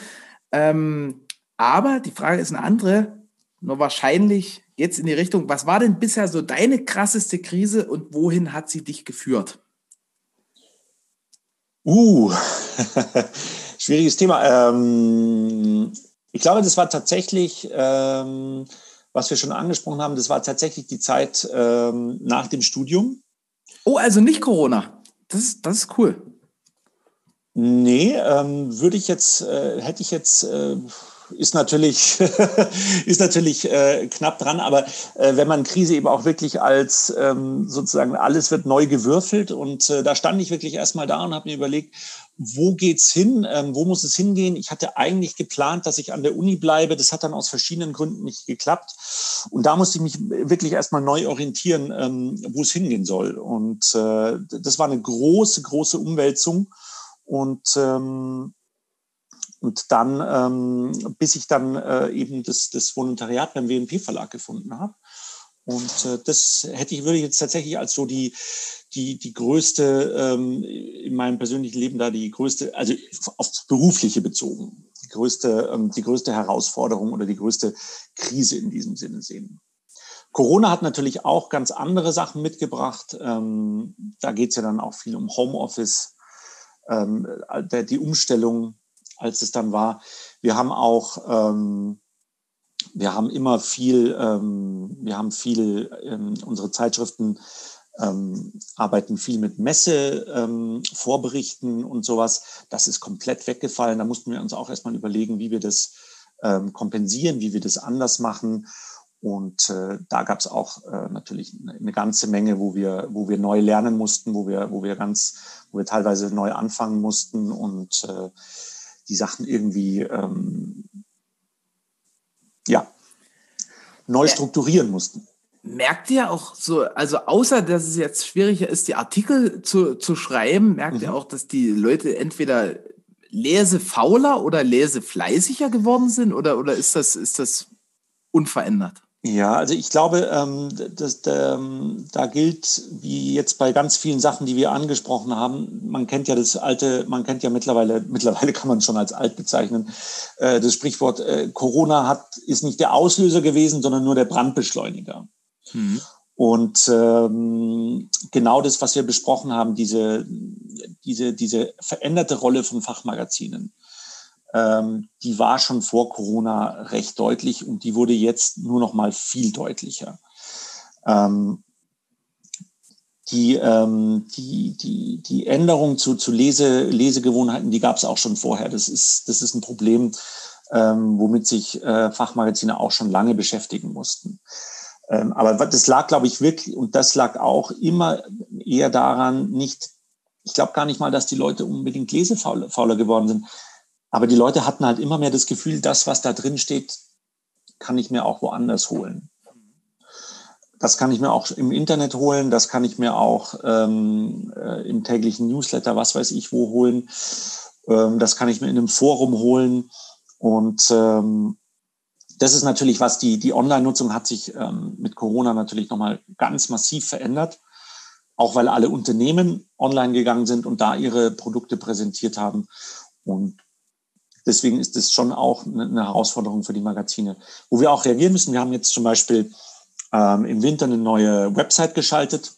Ähm, aber die Frage ist eine andere nur wahrscheinlich es in die Richtung, was war denn bisher so deine krasseste Krise und wohin hat sie dich geführt? Uh, <laughs> schwieriges Thema. Ähm, ich glaube, das war tatsächlich, ähm, was wir schon angesprochen haben, das war tatsächlich die Zeit ähm, nach dem Studium. Oh, also nicht Corona. Das ist, das ist cool. Nee, ähm, würde ich jetzt, äh, hätte ich jetzt. Äh, ist natürlich, <laughs> ist natürlich äh, knapp dran, aber äh, wenn man Krise eben auch wirklich als ähm, sozusagen alles wird neu gewürfelt und äh, da stand ich wirklich erstmal da und habe mir überlegt, wo geht's hin, ähm, wo muss es hingehen? Ich hatte eigentlich geplant, dass ich an der Uni bleibe. Das hat dann aus verschiedenen Gründen nicht geklappt. Und da musste ich mich wirklich erstmal neu orientieren, ähm, wo es hingehen soll. Und äh, das war eine große, große Umwälzung. Und ähm, und dann, ähm, bis ich dann äh, eben das, das Volontariat beim WNP-Verlag gefunden habe. Und äh, das hätte ich, würde ich jetzt tatsächlich als so die, die, die größte, ähm, in meinem persönlichen Leben da die größte, also aufs Berufliche bezogen, die größte, ähm, die größte Herausforderung oder die größte Krise in diesem Sinne sehen. Corona hat natürlich auch ganz andere Sachen mitgebracht. Ähm, da geht es ja dann auch viel um Homeoffice, ähm, die Umstellung als es dann war. Wir haben auch, ähm, wir haben immer viel, ähm, wir haben viel, ähm, unsere Zeitschriften ähm, arbeiten viel mit Messe, ähm, Vorberichten und sowas. Das ist komplett weggefallen. Da mussten wir uns auch erstmal überlegen, wie wir das ähm, kompensieren, wie wir das anders machen. Und äh, da gab es auch äh, natürlich eine ganze Menge, wo wir, wo wir neu lernen mussten, wo wir, wo wir ganz, wo wir teilweise neu anfangen mussten und äh, die Sachen irgendwie ähm, ja, neu strukturieren mussten. Merkt ihr auch so, also außer dass es jetzt schwieriger ist, die Artikel zu, zu schreiben, merkt mhm. ihr auch, dass die Leute entweder lesefauler oder lesefleißiger geworden sind oder, oder ist, das, ist das unverändert? Ja, also ich glaube, ähm, das, ähm, da gilt, wie jetzt bei ganz vielen Sachen, die wir angesprochen haben, man kennt ja das alte, man kennt ja mittlerweile, <laughs> mittlerweile kann man schon als alt bezeichnen, äh, das Sprichwort, äh, Corona hat, ist nicht der Auslöser gewesen, sondern nur der Brandbeschleuniger. Mhm. Und ähm, genau das, was wir besprochen haben, diese, diese, diese veränderte Rolle von Fachmagazinen die war schon vor Corona recht deutlich und die wurde jetzt nur noch mal viel deutlicher. Ähm, die, ähm, die, die, die Änderung zu, zu Lese, Lesegewohnheiten, die gab es auch schon vorher. Das ist, das ist ein Problem, ähm, womit sich äh, Fachmagazine auch schon lange beschäftigen mussten. Ähm, aber das lag, glaube ich, wirklich, und das lag auch immer eher daran, nicht, ich glaube gar nicht mal, dass die Leute unbedingt lesefauler geworden sind, aber die Leute hatten halt immer mehr das Gefühl, das, was da drin steht, kann ich mir auch woanders holen. Das kann ich mir auch im Internet holen, das kann ich mir auch ähm, äh, im täglichen Newsletter, was weiß ich, wo holen. Ähm, das kann ich mir in einem Forum holen. Und ähm, das ist natürlich was, die, die Online-Nutzung hat sich ähm, mit Corona natürlich nochmal ganz massiv verändert. Auch weil alle Unternehmen online gegangen sind und da ihre Produkte präsentiert haben. Und deswegen ist es schon auch eine Herausforderung für die Magazine, wo wir auch reagieren müssen. Wir haben jetzt zum Beispiel ähm, im Winter eine neue Website geschaltet,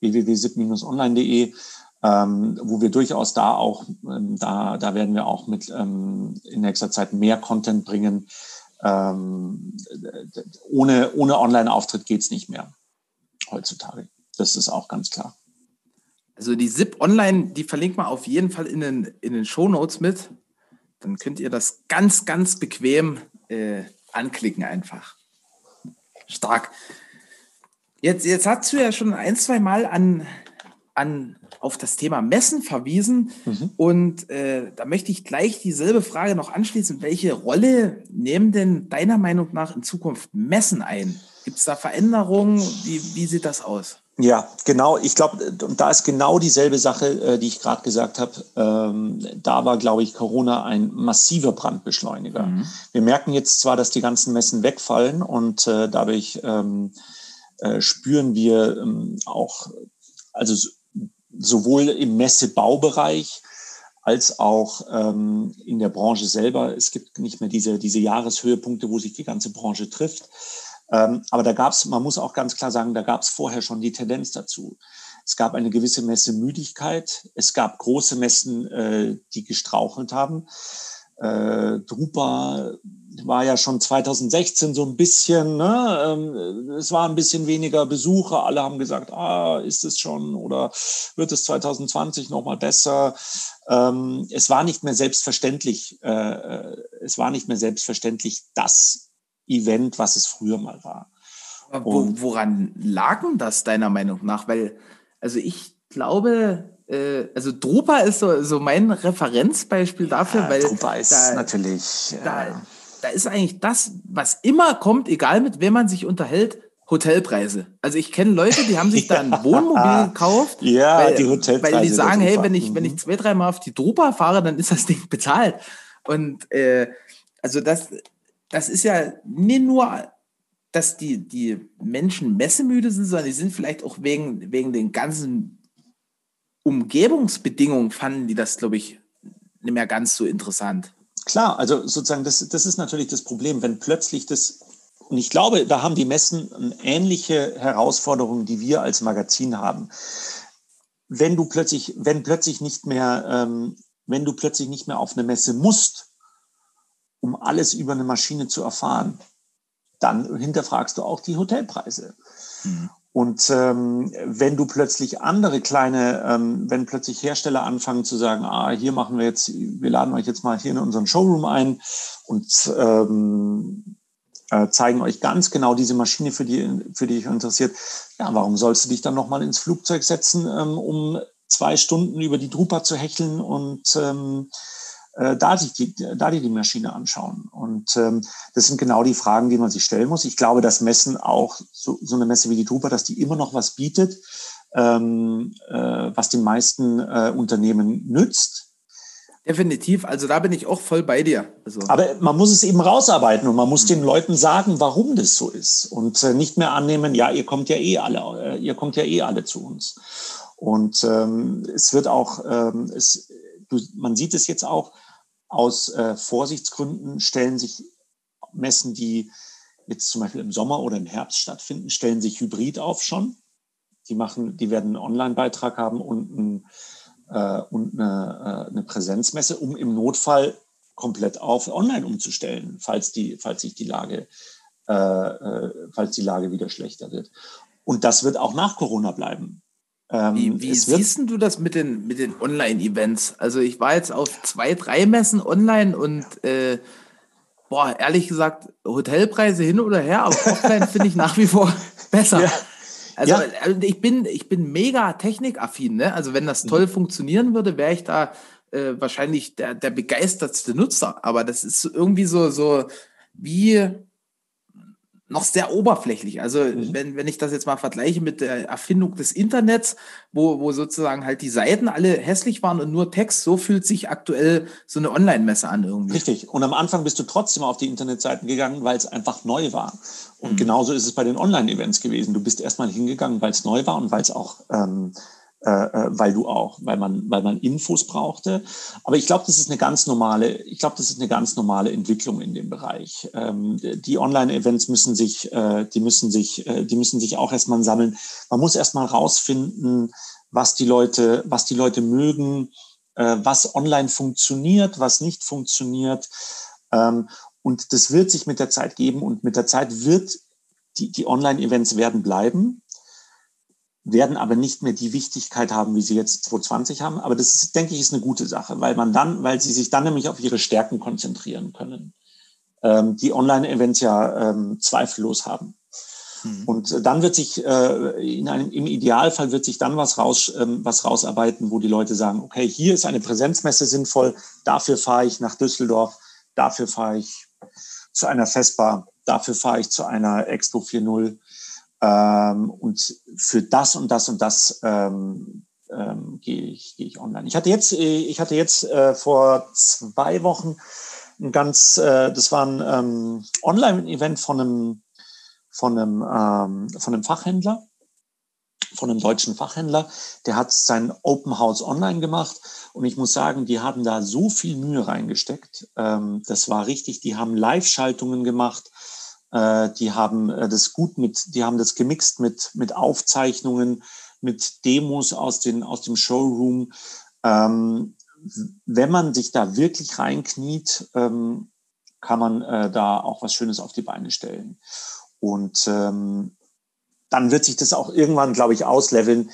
www.sip-online.de, ähm, wo wir durchaus da auch, ähm, da, da werden wir auch mit ähm, in nächster Zeit mehr Content bringen. Ähm, ohne, ohne Online-Auftritt geht's nicht mehr heutzutage. Das ist auch ganz klar. Also die SIP Online, die verlinkt man auf jeden Fall in den, in den Show Notes mit. Dann könnt ihr das ganz, ganz bequem äh, anklicken einfach. Stark. Jetzt, jetzt hast du ja schon ein, zwei Mal an, an, auf das Thema Messen verwiesen. Mhm. Und äh, da möchte ich gleich dieselbe Frage noch anschließen. Welche Rolle nehmen denn deiner Meinung nach in Zukunft Messen ein? Gibt es da Veränderungen? Wie, wie sieht das aus? Ja, genau. Ich glaube, da ist genau dieselbe Sache, äh, die ich gerade gesagt habe. Ähm, da war, glaube ich, Corona ein massiver Brandbeschleuniger. Mhm. Wir merken jetzt zwar, dass die ganzen Messen wegfallen und äh, dadurch ähm, äh, spüren wir ähm, auch, also sowohl im Messebaubereich als auch ähm, in der Branche selber. Es gibt nicht mehr diese, diese Jahreshöhepunkte, wo sich die ganze Branche trifft. Ähm, aber da gab es, man muss auch ganz klar sagen, da gab es vorher schon die Tendenz dazu. Es gab eine gewisse Messemüdigkeit. Es gab große Messen, äh, die gestrauchelt haben. Äh, Drupa war ja schon 2016 so ein bisschen, ne, ähm, es war ein bisschen weniger Besucher. Alle haben gesagt, ah, ist es schon oder wird es 2020 nochmal besser? Ähm, es war nicht mehr selbstverständlich, äh, es war nicht mehr selbstverständlich, dass Event, was es früher mal war. Wo, woran lag denn das deiner Meinung nach? Weil, also ich glaube, äh, also Drupa ist so, so mein Referenzbeispiel dafür, ja, weil. Drupa ist da, natürlich. Da, äh, da ist eigentlich das, was immer kommt, egal mit wem man sich unterhält, Hotelpreise. Also ich kenne Leute, die haben sich da ein <laughs> Wohnmobil gekauft, ja, weil, die Hotelpreise weil die sagen, hey, wenn ich, mhm. wenn ich zwei, dreimal auf die Drupa fahre, dann ist das Ding bezahlt. Und äh, also das, das ist ja nicht nur, dass die, die Menschen messemüde sind, sondern die sind vielleicht auch wegen, wegen den ganzen Umgebungsbedingungen, fanden die das, glaube ich, nicht mehr ganz so interessant. Klar, also sozusagen, das, das ist natürlich das Problem, wenn plötzlich das, und ich glaube, da haben die Messen eine ähnliche Herausforderung, die wir als Magazin haben. Wenn du plötzlich, wenn plötzlich nicht mehr, ähm, wenn du plötzlich nicht mehr auf eine Messe musst, um alles über eine Maschine zu erfahren, dann hinterfragst du auch die Hotelpreise. Mhm. Und ähm, wenn du plötzlich andere kleine, ähm, wenn plötzlich Hersteller anfangen zu sagen, ah, hier machen wir jetzt, wir laden euch jetzt mal hier in unseren Showroom ein und ähm, äh, zeigen euch ganz genau diese Maschine, für die, für die dich interessiert. Ja, warum sollst du dich dann nochmal ins Flugzeug setzen, ähm, um zwei Stunden über die Drupa zu hecheln und ähm, äh, da, sich die, da die die Maschine anschauen. Und ähm, das sind genau die Fragen, die man sich stellen muss. Ich glaube, dass Messen auch, so, so eine Messe wie die Drupa, dass die immer noch was bietet, ähm, äh, was den meisten äh, Unternehmen nützt. Definitiv, also da bin ich auch voll bei dir. Also. Aber man muss es eben rausarbeiten und man muss mhm. den Leuten sagen, warum das so ist und äh, nicht mehr annehmen, ja, ihr kommt ja eh alle, äh, ihr kommt ja eh alle zu uns. Und ähm, es wird auch, ähm, es, du, man sieht es jetzt auch, aus äh, Vorsichtsgründen stellen sich Messen, die jetzt zum Beispiel im Sommer oder im Herbst stattfinden, stellen sich hybrid auf schon. Die machen, die werden einen Online-Beitrag haben und, ein, äh, und eine, äh, eine Präsenzmesse, um im Notfall komplett auf Online umzustellen, falls die, falls sich die Lage, äh, äh falls die Lage wieder schlechter wird. Und das wird auch nach Corona bleiben. Ähm, wie, wie siehst du das mit den, mit den Online-Events? Also ich war jetzt auf zwei, drei Messen online und äh, boah, ehrlich gesagt, Hotelpreise hin oder her, aber offline finde ich nach wie vor <laughs> besser. Ja. Also, ja. also, ich bin, ich bin mega technikaffin, ne? Also wenn das toll mhm. funktionieren würde, wäre ich da äh, wahrscheinlich der, der begeistertste Nutzer. Aber das ist irgendwie so, so, wie noch sehr oberflächlich. Also mhm. wenn, wenn ich das jetzt mal vergleiche mit der Erfindung des Internets, wo, wo sozusagen halt die Seiten alle hässlich waren und nur Text, so fühlt sich aktuell so eine Online-Messe an irgendwie. Richtig. Und am Anfang bist du trotzdem auf die Internetseiten gegangen, weil es einfach neu war. Und mhm. genauso ist es bei den Online-Events gewesen. Du bist erstmal hingegangen, weil es neu war und weil es auch ähm, äh, äh, weil du auch, weil man, weil man Infos brauchte. Aber ich glaube, das ist eine ganz normale, ich glaube, das ist eine ganz normale Entwicklung in dem Bereich. Ähm, die Online-Events müssen sich, äh, die müssen sich, äh, die müssen sich auch erstmal sammeln. Man muss erstmal rausfinden, was die Leute, was die Leute mögen, äh, was online funktioniert, was nicht funktioniert. Ähm, und das wird sich mit der Zeit geben und mit der Zeit wird die, die Online-Events werden bleiben werden aber nicht mehr die Wichtigkeit haben, wie sie jetzt 2020 haben. Aber das ist, denke ich, ist eine gute Sache, weil man dann, weil sie sich dann nämlich auf ihre Stärken konzentrieren können, ähm, die Online-Events ja ähm, zweifellos haben. Mhm. Und dann wird sich äh, in einem, im Idealfall wird sich dann was raus, ähm, was rausarbeiten, wo die Leute sagen, okay, hier ist eine Präsenzmesse sinnvoll, dafür fahre ich nach Düsseldorf, dafür fahre ich zu einer Festbar, dafür fahre ich zu einer Expo 4.0 ähm, und für das und das und das ähm, ähm, gehe ich, gehe ich online. Ich hatte jetzt, äh, ich hatte jetzt äh, vor zwei Wochen ein ganz, äh, das war ein ähm, Online-Event von einem, von einem, ähm, von einem Fachhändler, von einem deutschen Fachhändler. Der hat sein Open House online gemacht und ich muss sagen, die haben da so viel Mühe reingesteckt. Ähm, das war richtig. Die haben Live-Schaltungen gemacht äh, die haben äh, das gut mit, die haben das gemixt mit, mit Aufzeichnungen, mit Demos aus, den, aus dem Showroom. Ähm, wenn man sich da wirklich reinkniet, ähm, kann man äh, da auch was Schönes auf die Beine stellen. Und ähm, dann wird sich das auch irgendwann, glaube ich, ausleveln.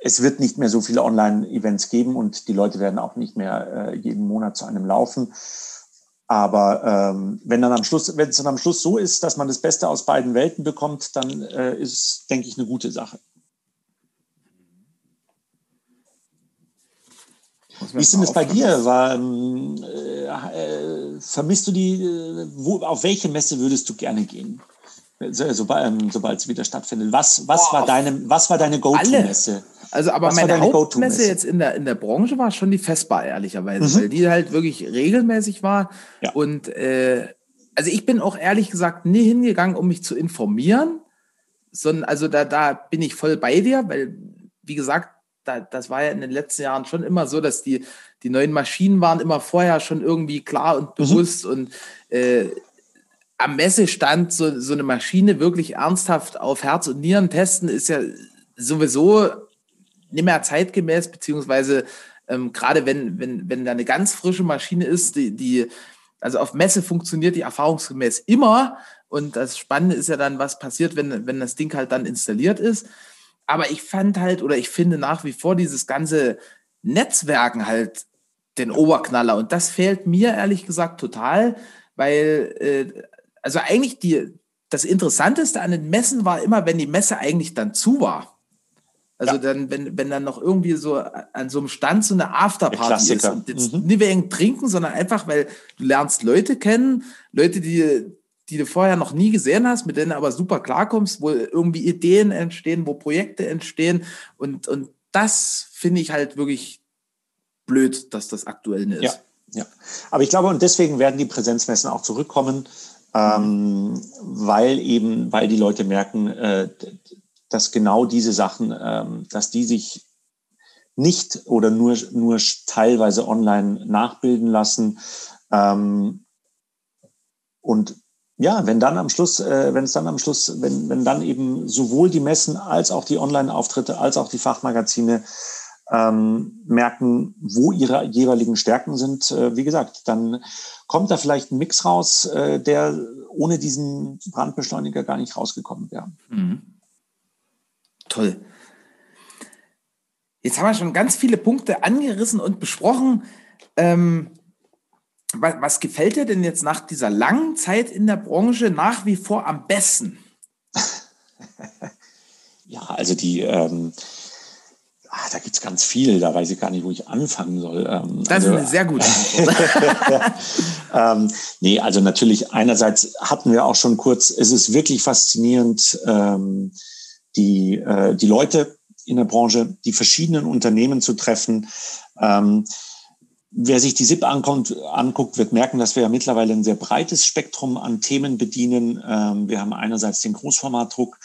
Es wird nicht mehr so viele Online-Events geben und die Leute werden auch nicht mehr äh, jeden Monat zu einem laufen. Aber ähm, wenn dann am Schluss, wenn es dann am Schluss so ist, dass man das Beste aus beiden Welten bekommt, dann äh, ist es, denke ich, eine gute Sache. Wie ist denn das bei dir? War, ähm, äh, äh, vermisst du die, äh, wo, auf welche Messe würdest du gerne gehen? So, sobald, ähm, sobald es wieder stattfindet. Was, was, Boah, war deine, was war deine Go-To-Messe? Also, aber Was meine Hauptmesse jetzt in der, in der Branche war schon die Festbar, ehrlicherweise, mhm. weil die halt wirklich regelmäßig war. Ja. Und äh, also ich bin auch ehrlich gesagt nie hingegangen, um mich zu informieren, sondern also da, da bin ich voll bei dir, weil, wie gesagt, da, das war ja in den letzten Jahren schon immer so, dass die, die neuen Maschinen waren immer vorher schon irgendwie klar und mhm. bewusst mhm. und äh, am Messestand so, so eine Maschine wirklich ernsthaft auf Herz und Nieren testen, ist ja sowieso nicht mehr zeitgemäß, beziehungsweise ähm, gerade wenn, wenn, wenn da eine ganz frische Maschine ist, die, die, also auf Messe funktioniert die erfahrungsgemäß immer. Und das Spannende ist ja dann, was passiert, wenn, wenn das Ding halt dann installiert ist. Aber ich fand halt, oder ich finde nach wie vor dieses ganze Netzwerken halt den Oberknaller. Und das fehlt mir ehrlich gesagt total, weil, äh, also eigentlich die, das Interessanteste an den Messen war immer, wenn die Messe eigentlich dann zu war. Also ja. dann, wenn, wenn dann noch irgendwie so an so einem Stand so eine Afterparty ist. Und jetzt mhm. nicht wegen Trinken, sondern einfach, weil du lernst Leute kennen, Leute, die, die du vorher noch nie gesehen hast, mit denen du aber super klarkommst, wo irgendwie Ideen entstehen, wo Projekte entstehen. Und, und das finde ich halt wirklich blöd, dass das aktuell ist. Ja, ja. Aber ich glaube, und deswegen werden die Präsenzmessen auch zurückkommen, ähm, weil eben, weil die Leute merken, äh, dass genau diese Sachen, ähm, dass die sich nicht oder nur, nur teilweise online nachbilden lassen. Ähm, und ja, wenn dann am Schluss, äh, wenn es dann am Schluss, wenn, wenn dann eben sowohl die Messen als auch die Online-Auftritte als auch die Fachmagazine ähm, merken, wo ihre jeweiligen Stärken sind, äh, wie gesagt, dann kommt da vielleicht ein Mix raus, äh, der ohne diesen Brandbeschleuniger gar nicht rausgekommen wäre. Mhm. Toll. Jetzt haben wir schon ganz viele Punkte angerissen und besprochen. Ähm, was, was, gefällt dir denn jetzt nach dieser langen Zeit in der Branche nach wie vor am besten? <laughs> ja, also die, ähm, Ah, da gibt es ganz viel, da weiß ich gar nicht, wo ich anfangen soll. Ähm, das also, ist eine sehr gute Antwort. <laughs> ähm, nee, also natürlich, einerseits hatten wir auch schon kurz, es ist wirklich faszinierend, ähm, die, äh, die Leute in der Branche, die verschiedenen Unternehmen zu treffen. Ähm, wer sich die SIP ankommt, anguckt, wird merken, dass wir ja mittlerweile ein sehr breites Spektrum an Themen bedienen. Ähm, wir haben einerseits den Großformatdruck,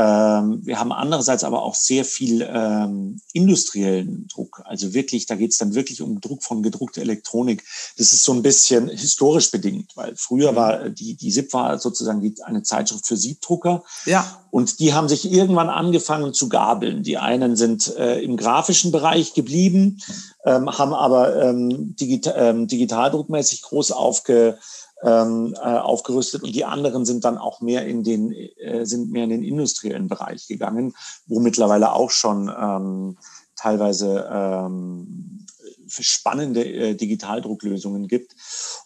wir haben andererseits aber auch sehr viel ähm, industriellen Druck. Also wirklich, da geht es dann wirklich um Druck von gedruckter Elektronik. Das ist so ein bisschen historisch bedingt, weil früher mhm. war die, die SIP war sozusagen die, eine Zeitschrift für Siebdrucker. Ja. Und die haben sich irgendwann angefangen zu gabeln. Die einen sind äh, im grafischen Bereich geblieben, ähm, haben aber ähm, digital, ähm, digitaldruckmäßig groß aufge ähm, äh, aufgerüstet und die anderen sind dann auch mehr in den äh, sind mehr in den industriellen Bereich gegangen, wo mittlerweile auch schon ähm, teilweise ähm, spannende äh, Digitaldrucklösungen gibt.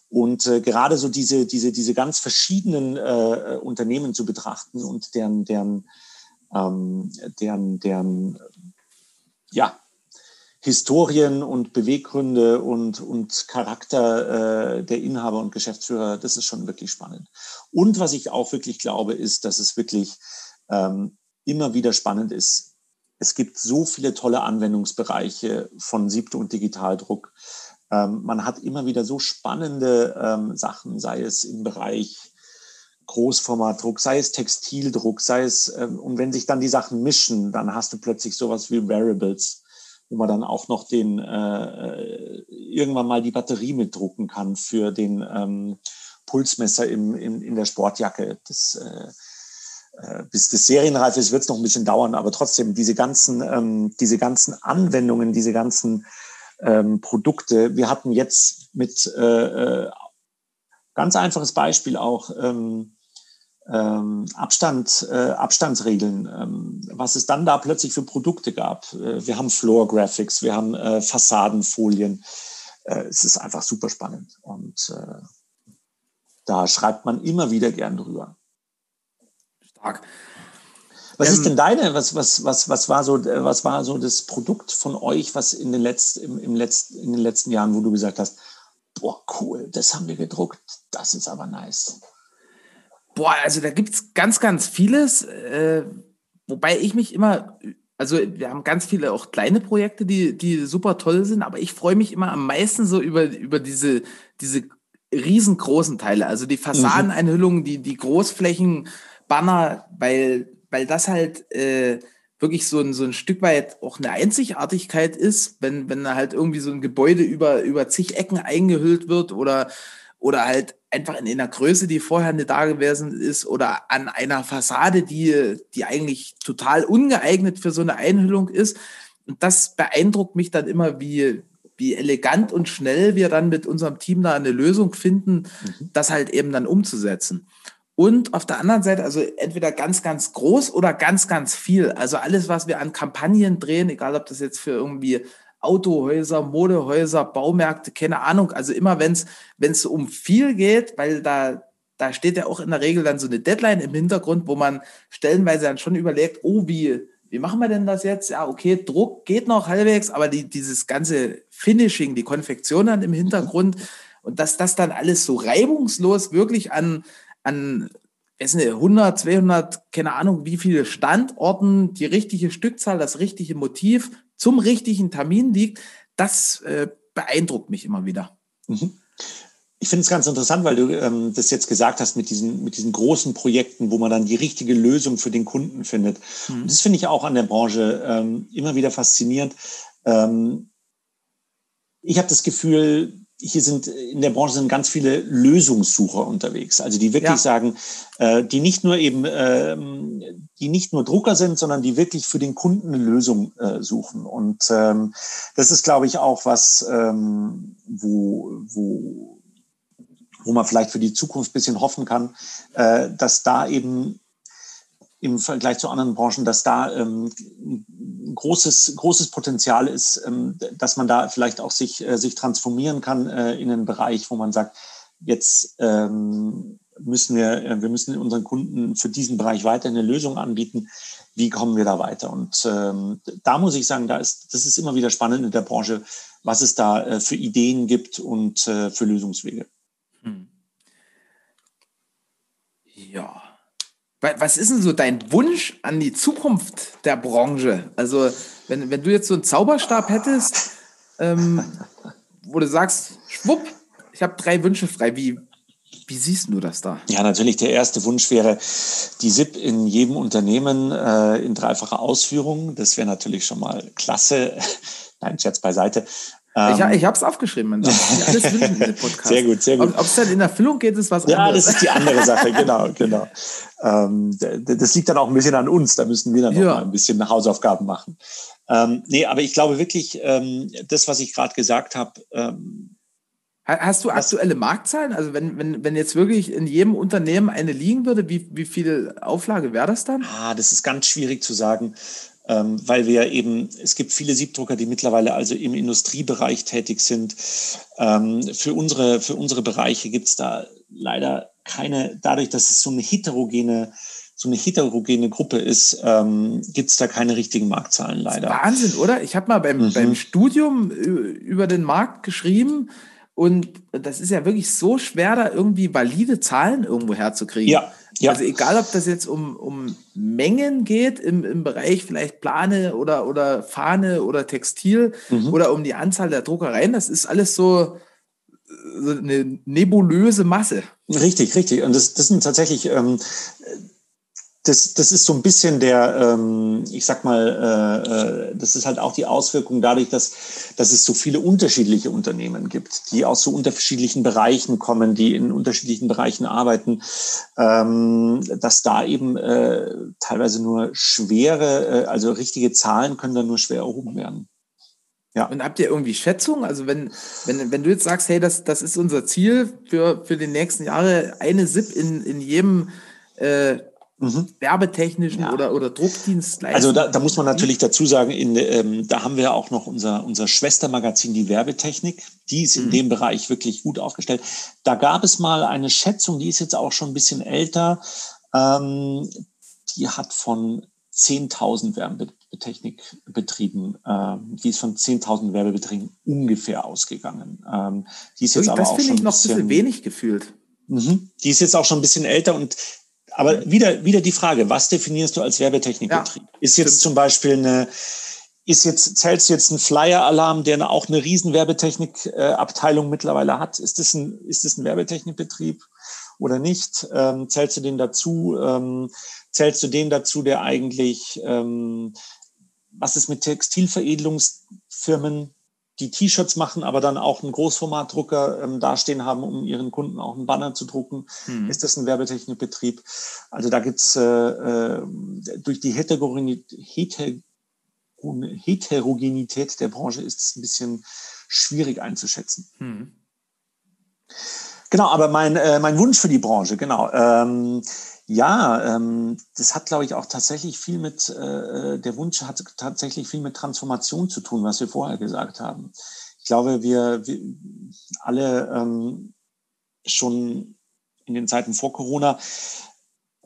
Und äh, gerade so diese diese diese ganz verschiedenen äh, Unternehmen zu betrachten und deren deren ähm, deren deren ja Historien und Beweggründe und, und Charakter äh, der Inhaber und Geschäftsführer, das ist schon wirklich spannend. Und was ich auch wirklich glaube, ist, dass es wirklich ähm, immer wieder spannend ist. Es gibt so viele tolle Anwendungsbereiche von Siebte und Digitaldruck. Ähm, man hat immer wieder so spannende ähm, Sachen, sei es im Bereich Großformatdruck, sei es Textildruck, sei es, ähm, und wenn sich dann die Sachen mischen, dann hast du plötzlich sowas wie Variables wo man dann auch noch den äh, irgendwann mal die Batterie mitdrucken kann für den ähm, Pulsmesser im, im, in der Sportjacke. Das, äh, äh, bis das serienreif ist, wird es noch ein bisschen dauern, aber trotzdem diese ganzen, ähm, diese ganzen Anwendungen, diese ganzen ähm, Produkte. Wir hatten jetzt mit äh, äh ganz einfaches Beispiel auch ähm, ähm, Abstand, äh, Abstandsregeln, ähm, was es dann da plötzlich für Produkte gab. Äh, wir haben Floor Graphics, wir haben äh, Fassadenfolien. Äh, es ist einfach super spannend und äh, da schreibt man immer wieder gern drüber. Stark. Was ähm, ist denn deine, was, was, was, was, war so, was war so das Produkt von euch, was in den, letzten, im, im letzten, in den letzten Jahren, wo du gesagt hast, boah, cool, das haben wir gedruckt, das ist aber nice. Boah, also da gibt es ganz, ganz vieles, äh, wobei ich mich immer, also wir haben ganz viele auch kleine Projekte, die, die super toll sind, aber ich freue mich immer am meisten so über, über diese, diese riesengroßen Teile, also die Fassadeneinhüllungen, die, die Großflächen, Banner, weil, weil das halt äh, wirklich so ein, so ein Stück weit auch eine Einzigartigkeit ist, wenn, wenn halt irgendwie so ein Gebäude über, über zig Ecken eingehüllt wird oder oder halt einfach in einer Größe, die vorher nicht da gewesen ist oder an einer Fassade, die, die eigentlich total ungeeignet für so eine Einhüllung ist. Und das beeindruckt mich dann immer, wie, wie elegant und schnell wir dann mit unserem Team da eine Lösung finden, mhm. das halt eben dann umzusetzen. Und auf der anderen Seite, also entweder ganz, ganz groß oder ganz, ganz viel. Also alles, was wir an Kampagnen drehen, egal ob das jetzt für irgendwie Autohäuser, Modehäuser, Baumärkte, keine Ahnung. Also immer wenn es um viel geht, weil da, da steht ja auch in der Regel dann so eine Deadline im Hintergrund, wo man stellenweise dann schon überlegt, oh, wie, wie machen wir denn das jetzt? Ja, okay, Druck geht noch halbwegs, aber die, dieses ganze Finishing, die Konfektion dann im Hintergrund und dass das dann alles so reibungslos wirklich an, an es 100, 200, keine Ahnung, wie viele Standorten, die richtige Stückzahl, das richtige Motiv zum richtigen Termin liegt, das äh, beeindruckt mich immer wieder. Mhm. Ich finde es ganz interessant, weil du ähm, das jetzt gesagt hast mit diesen, mit diesen großen Projekten, wo man dann die richtige Lösung für den Kunden findet. Mhm. Und das finde ich auch an der Branche ähm, immer wieder faszinierend. Ähm, ich habe das Gefühl, hier sind in der Branche sind ganz viele Lösungssucher unterwegs, also die wirklich ja. sagen, äh, die nicht nur eben, äh, die nicht nur Drucker sind, sondern die wirklich für den Kunden eine Lösung äh, suchen. Und ähm, das ist, glaube ich, auch was, ähm, wo, wo, wo man vielleicht für die Zukunft ein bisschen hoffen kann, äh, dass da eben im Vergleich zu anderen Branchen, dass da ähm, ein großes, großes Potenzial ist, ähm, dass man da vielleicht auch sich, äh, sich transformieren kann äh, in einen Bereich, wo man sagt, jetzt ähm, müssen wir, äh, wir müssen unseren Kunden für diesen Bereich weiter eine Lösung anbieten. Wie kommen wir da weiter? Und ähm, da muss ich sagen, da ist, das ist immer wieder spannend in der Branche, was es da äh, für Ideen gibt und äh, für Lösungswege. Hm. Ja. Was ist denn so dein Wunsch an die Zukunft der Branche? Also, wenn, wenn du jetzt so einen Zauberstab hättest, ähm, wo du sagst, schwupp, ich habe drei Wünsche frei, wie, wie siehst du das da? Ja, natürlich. Der erste Wunsch wäre die SIP in jedem Unternehmen äh, in dreifacher Ausführung. Das wäre natürlich schon mal klasse. <laughs> Nein, Scherz beiseite. Ähm, ich, ich habe es aufgeschrieben. Man darf alles wünschen in <laughs> Podcast. Sehr gut, sehr gut. Ob es dann in Erfüllung geht, ist was anderes. Ja, das ist die andere <laughs> Sache, genau, genau. Ähm, das liegt dann auch ein bisschen an uns. Da müssen wir dann ja. noch mal ein bisschen Hausaufgaben machen. Ähm, nee, aber ich glaube wirklich, ähm, das, was ich gerade gesagt habe, ähm, Hast du aktuelle Marktzahlen? Also wenn, wenn, wenn jetzt wirklich in jedem Unternehmen eine liegen würde, wie, wie viel Auflage wäre das dann? Ah, das ist ganz schwierig zu sagen ähm, weil wir eben, es gibt viele Siebdrucker, die mittlerweile also im Industriebereich tätig sind. Ähm, für, unsere, für unsere Bereiche gibt es da leider keine, dadurch, dass es so eine heterogene so eine heterogene Gruppe ist, ähm, gibt es da keine richtigen Marktzahlen leider. Wahnsinn, oder? Ich habe mal beim, mhm. beim Studium über den Markt geschrieben und das ist ja wirklich so schwer, da irgendwie valide Zahlen irgendwo herzukriegen. Ja. Ja. Also egal, ob das jetzt um, um Mengen geht im, im Bereich vielleicht Plane oder, oder Fahne oder Textil mhm. oder um die Anzahl der Druckereien, das ist alles so, so eine nebulöse Masse. Richtig, richtig. Und das, das sind tatsächlich ähm, das, das ist so ein bisschen der, ähm, ich sag mal, äh, äh, das ist halt auch die Auswirkung dadurch, dass, dass es so viele unterschiedliche Unternehmen gibt, die aus so unterschiedlichen Bereichen kommen, die in unterschiedlichen Bereichen arbeiten, ähm, dass da eben äh, teilweise nur schwere, äh, also richtige Zahlen können dann nur schwer erhoben werden. Ja. Und habt ihr irgendwie Schätzung? Also wenn, wenn, wenn du jetzt sagst, hey, das, das ist unser Ziel für, für die nächsten Jahre, eine SIP in, in jedem äh, mhm. werbetechnischen ja. oder, oder Druckdienstleistungen? Also da, da, muss man natürlich dazu sagen, in, ähm, da haben wir auch noch unser, unser Schwestermagazin, die Werbetechnik. Die ist in mhm. dem Bereich wirklich gut aufgestellt. Da gab es mal eine Schätzung, die ist jetzt auch schon ein bisschen älter. Ähm, die hat von 10.000 Werbetechnikbetrieben, äh, die ist von 10.000 Werbebetrieben ungefähr ausgegangen. Ähm, die ist jetzt das aber auch schon ich noch ein bisschen wenig gefühlt. Mhm. Die ist jetzt auch schon ein bisschen älter und aber wieder, wieder die Frage, was definierst du als Werbetechnikbetrieb? Ja, ist jetzt stimmt. zum Beispiel eine, ist jetzt, zählst du jetzt einen Flyer-Alarm, der auch eine riesen Werbetechnik-Abteilung mittlerweile hat? Ist das ein, ist das ein Werbetechnikbetrieb oder nicht? Ähm, zählst du den dazu? Ähm, zählst du den dazu, der eigentlich, ähm, was ist mit Textilveredelungsfirmen? Die T-Shirts machen, aber dann auch einen Großformatdrucker ähm, dastehen haben, um ihren Kunden auch einen Banner zu drucken. Mhm. Ist das ein Werbetechnikbetrieb? Also da gibt's äh, äh, durch die Heterogenität, Heterogenität der Branche ist es ein bisschen schwierig einzuschätzen. Mhm. Genau, aber mein, äh, mein Wunsch für die Branche, genau. Ähm, ja, ähm, das hat, glaube ich, auch tatsächlich viel mit, äh, der Wunsch hat tatsächlich viel mit Transformation zu tun, was wir vorher gesagt haben. Ich glaube, wir, wir alle ähm, schon in den Zeiten vor Corona,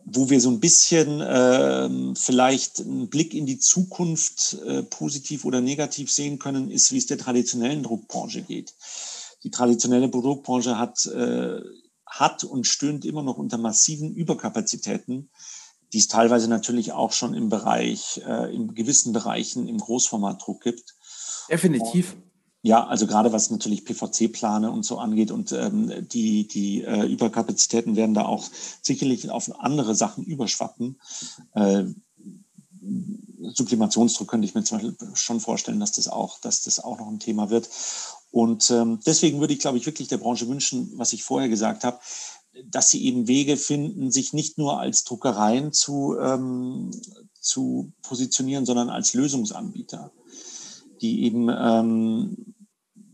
wo wir so ein bisschen äh, vielleicht einen Blick in die Zukunft äh, positiv oder negativ sehen können, ist, wie es der traditionellen Druckbranche geht. Die traditionelle Druckbranche hat äh, hat und stöhnt immer noch unter massiven Überkapazitäten, die es teilweise natürlich auch schon im Bereich, äh, in gewissen Bereichen im Großformatdruck gibt. Definitiv. Und, ja, also gerade was natürlich PVC-Plane und so angeht und ähm, die, die äh, Überkapazitäten werden da auch sicherlich auf andere Sachen überschwappen. Äh, Sublimationsdruck könnte ich mir zum Beispiel schon vorstellen, dass das auch, dass das auch noch ein Thema wird. Und ähm, deswegen würde ich, glaube ich, wirklich der Branche wünschen, was ich vorher gesagt habe, dass sie eben Wege finden, sich nicht nur als Druckereien zu, ähm, zu positionieren, sondern als Lösungsanbieter, die eben, ähm,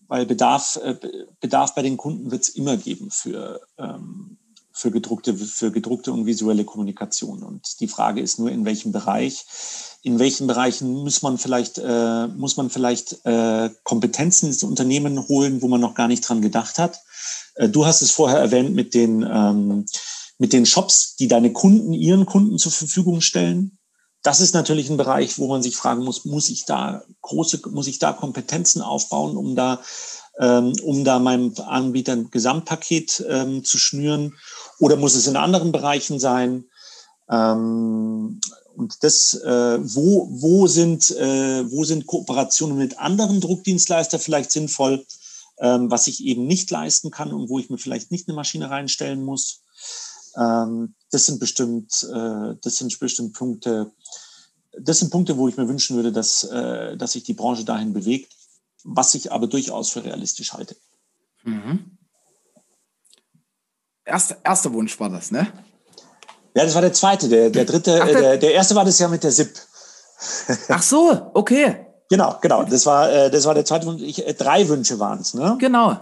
weil Bedarf, äh, Bedarf bei den Kunden wird es immer geben für, ähm, für, gedruckte, für gedruckte und visuelle Kommunikation. Und die Frage ist nur, in welchem Bereich in welchen Bereichen muss man vielleicht, äh, muss man vielleicht äh, Kompetenzen ins Unternehmen holen, wo man noch gar nicht dran gedacht hat. Äh, du hast es vorher erwähnt mit den, ähm, mit den Shops, die deine Kunden ihren Kunden zur Verfügung stellen. Das ist natürlich ein Bereich, wo man sich fragen muss, muss ich da große, muss ich da Kompetenzen aufbauen, um da, ähm, um da meinem Anbieter ein Gesamtpaket ähm, zu schnüren? Oder muss es in anderen Bereichen sein? Ähm, und das, äh, wo, wo, sind, äh, wo sind Kooperationen mit anderen Druckdienstleistern vielleicht sinnvoll, ähm, was ich eben nicht leisten kann und wo ich mir vielleicht nicht eine Maschine reinstellen muss. Ähm, das sind bestimmt, äh, das sind bestimmt Punkte, das sind Punkte, wo ich mir wünschen würde, dass, äh, dass sich die Branche dahin bewegt, was ich aber durchaus für realistisch halte. Mhm. Erster, erster Wunsch war das, ne? Ja, das war der zweite. Der, der dritte, Ach, der, der, der erste war das ja mit der SIP. Ach so, okay. Genau, genau. Das war, äh, das war der zweite Wunsch. Ich, äh, drei Wünsche waren es, ne? Genau.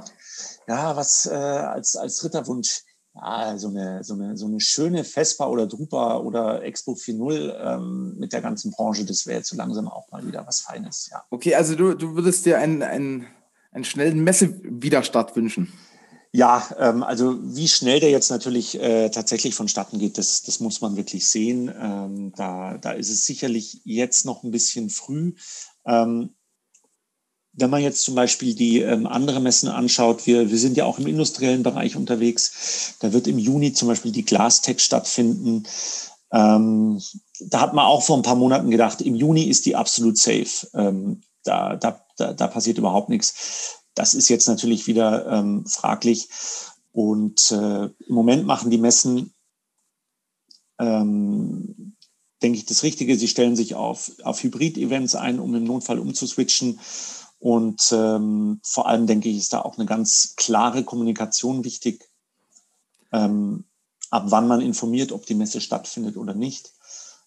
Ja, was äh, als, als dritter Wunsch? Ja, so eine, so eine, so eine schöne Vespa oder Drupa oder Expo 4.0 ähm, mit der ganzen Branche, das wäre jetzt so langsam auch mal wieder was Feines, ja. Okay, also du, du würdest dir einen, einen, einen schnellen Messewiderstart wünschen. Ja, ähm, also wie schnell der jetzt natürlich äh, tatsächlich vonstatten geht, das, das muss man wirklich sehen. Ähm, da, da ist es sicherlich jetzt noch ein bisschen früh. Ähm, wenn man jetzt zum Beispiel die ähm, andere Messen anschaut, wir, wir sind ja auch im industriellen Bereich unterwegs. Da wird im Juni zum Beispiel die Glastech stattfinden. Ähm, da hat man auch vor ein paar Monaten gedacht, im Juni ist die absolut safe. Ähm, da, da, da, da passiert überhaupt nichts. Das ist jetzt natürlich wieder ähm, fraglich. Und äh, im Moment machen die Messen, ähm, denke ich, das Richtige. Sie stellen sich auf, auf Hybrid-Events ein, um im Notfall umzuswitchen. Und ähm, vor allem, denke ich, ist da auch eine ganz klare Kommunikation wichtig, ähm, ab wann man informiert, ob die Messe stattfindet oder nicht.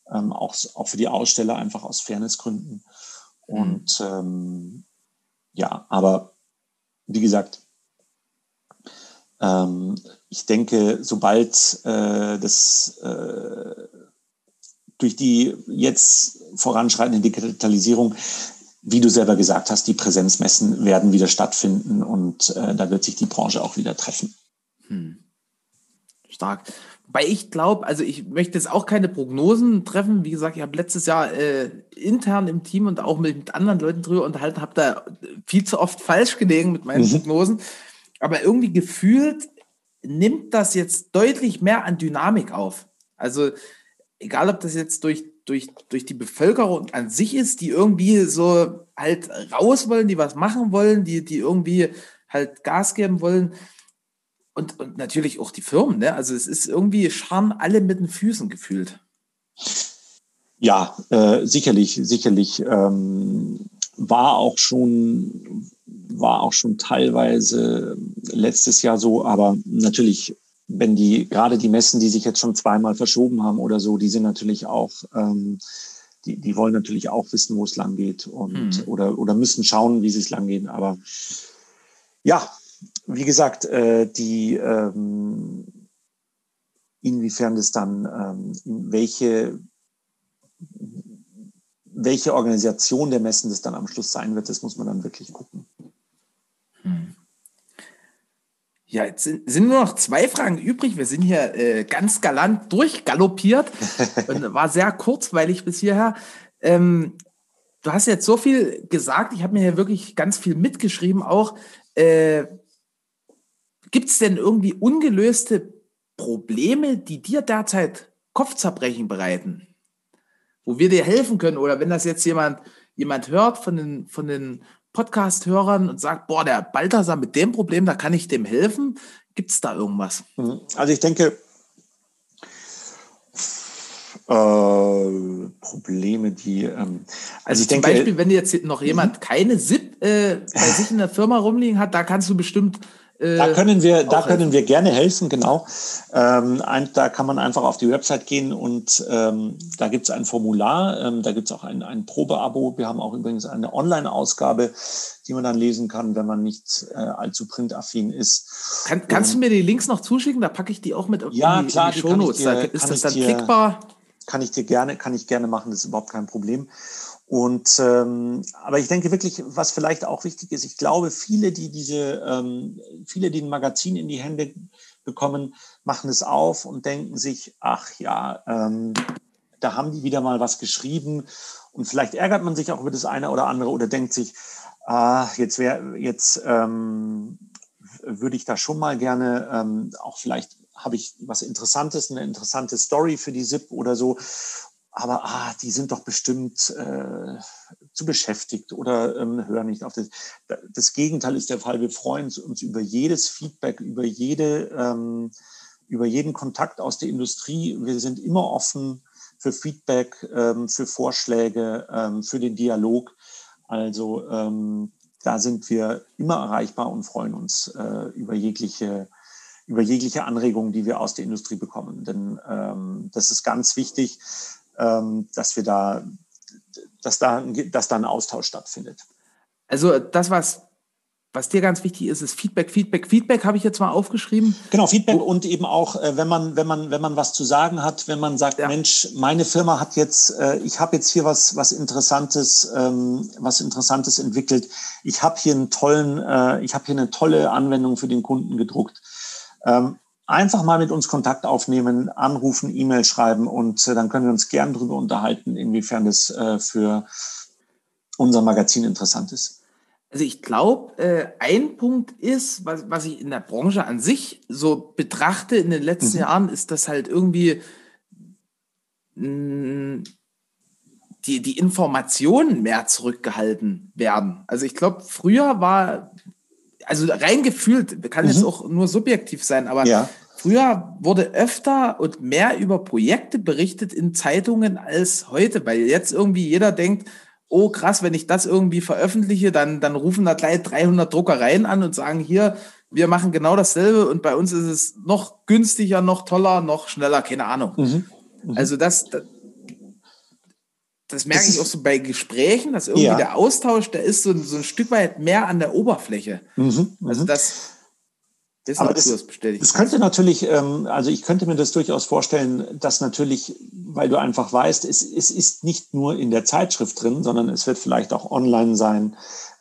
Ähm, auch, auch für die Aussteller einfach aus Fairnessgründen. Mhm. Und ähm, ja, aber wie gesagt, ähm, ich denke, sobald äh, das äh, durch die jetzt voranschreitende Digitalisierung, wie du selber gesagt hast, die Präsenzmessen werden wieder stattfinden und äh, da wird sich die Branche auch wieder treffen. Hm. Stark. Weil ich glaube, also ich möchte jetzt auch keine Prognosen treffen. Wie gesagt, ich habe letztes Jahr äh, intern im Team und auch mit, mit anderen Leuten drüber unterhalten, habe da viel zu oft falsch gelegen mit meinen mhm. Prognosen. Aber irgendwie gefühlt nimmt das jetzt deutlich mehr an Dynamik auf. Also egal, ob das jetzt durch, durch, durch die Bevölkerung an sich ist, die irgendwie so halt raus wollen, die was machen wollen, die, die irgendwie halt Gas geben wollen und, und natürlich auch die Firmen, ne? Also es ist irgendwie scharren alle mit den Füßen gefühlt. Ja, äh, sicherlich, sicherlich. Ähm, war auch schon, war auch schon teilweise letztes Jahr so, aber natürlich, wenn die, gerade die Messen, die sich jetzt schon zweimal verschoben haben oder so, die sind natürlich auch, ähm, die, die wollen natürlich auch wissen, wo es lang geht und hm. oder, oder müssen schauen, wie es lang geht. Aber ja, wie gesagt, äh, die ähm, inwiefern das dann, ähm, welche, welche Organisation der Messen das dann am Schluss sein wird, das muss man dann wirklich gucken. Hm. Ja, jetzt sind, sind, nur noch zwei Fragen übrig. Wir sind hier äh, ganz galant durchgaloppiert <laughs> und war sehr kurzweilig bis hierher. Ähm, du hast jetzt so viel gesagt. Ich habe mir hier wirklich ganz viel mitgeschrieben auch. Äh, Gibt es denn irgendwie ungelöste Probleme, die dir derzeit Kopfzerbrechen bereiten, wo wir dir helfen können? Oder wenn das jetzt jemand, jemand hört von den, von den Podcast-Hörern und sagt, boah, der Balthasar mit dem Problem, da kann ich dem helfen. Gibt es da irgendwas? Mhm. Also ich denke, äh, Probleme, die. Ähm, also, also ich zum denke, Beispiel, wenn jetzt noch jemand keine SIP äh, bei sich in der Firma rumliegen hat, da kannst du bestimmt da äh, können wir, da können wir gerne helfen, genau. Ähm, ein, da kann man einfach auf die Website gehen und ähm, da gibt es ein Formular, ähm, da gibt es auch ein, ein Probeabo. Wir haben auch übrigens eine Online-Ausgabe, die man dann lesen kann, wenn man nicht äh, allzu printaffin ist. Kann, kannst du mir die Links noch zuschicken? Da packe ich die auch mit auf ja, die, klar, in die Shownotes. Da ist das dann dir, klickbar? Kann ich dir gerne, kann ich gerne machen, das ist überhaupt kein Problem. Und ähm, aber ich denke wirklich, was vielleicht auch wichtig ist, ich glaube, viele, die diese, ähm, viele, die ein Magazin in die Hände bekommen, machen es auf und denken sich, ach ja, ähm, da haben die wieder mal was geschrieben und vielleicht ärgert man sich auch über das eine oder andere oder denkt sich, ah, jetzt wäre jetzt ähm, würde ich da schon mal gerne ähm, auch vielleicht habe ich was Interessantes, eine interessante Story für die SIP oder so. Aber ah, die sind doch bestimmt äh, zu beschäftigt oder ähm, hören nicht auf das. Das Gegenteil ist der Fall. Wir freuen uns über jedes Feedback, über jede, ähm, über jeden Kontakt aus der Industrie. Wir sind immer offen für Feedback, ähm, für Vorschläge, ähm, für den Dialog. Also ähm, da sind wir immer erreichbar und freuen uns äh, über jegliche über jegliche Anregungen, die wir aus der Industrie bekommen. Denn ähm, das ist ganz wichtig, dass wir da, dass da, dass da ein Austausch stattfindet. Also das, was was dir ganz wichtig ist, ist Feedback, Feedback, Feedback habe ich jetzt mal aufgeschrieben. Genau, Feedback und eben auch, äh, wenn man, wenn man, wenn man was zu sagen hat, wenn man sagt, ja. Mensch, meine Firma hat jetzt, äh, ich habe jetzt hier was, was Interessantes, ähm, was Interessantes entwickelt. Ich habe hier einen tollen, äh, ich habe hier eine tolle Anwendung für den Kunden gedruckt. Einfach mal mit uns Kontakt aufnehmen, anrufen, E-Mail schreiben und äh, dann können wir uns gern darüber unterhalten, inwiefern das äh, für unser Magazin interessant ist. Also ich glaube, äh, ein Punkt ist, was, was ich in der Branche an sich so betrachte in den letzten mhm. Jahren, ist, dass halt irgendwie mh, mm, die, die Informationen mehr zurückgehalten werden. Also ich glaube, früher war also rein gefühlt, kann mhm. jetzt auch nur subjektiv sein, aber ja. früher wurde öfter und mehr über Projekte berichtet in Zeitungen als heute, weil jetzt irgendwie jeder denkt, oh krass, wenn ich das irgendwie veröffentliche, dann, dann rufen da gleich 300 Druckereien an und sagen, hier, wir machen genau dasselbe und bei uns ist es noch günstiger, noch toller, noch schneller, keine Ahnung. Mhm. Mhm. Also das, das, das merke ich auch so bei Gesprächen, dass irgendwie ja. der Austausch, der ist so, so ein Stück weit mehr an der Oberfläche. Mhm, also mhm. das, das, Aber das, das, das könnte natürlich, ähm, also ich könnte mir das durchaus vorstellen, dass natürlich, weil du einfach weißt, es, es ist nicht nur in der Zeitschrift drin, sondern es wird vielleicht auch online sein.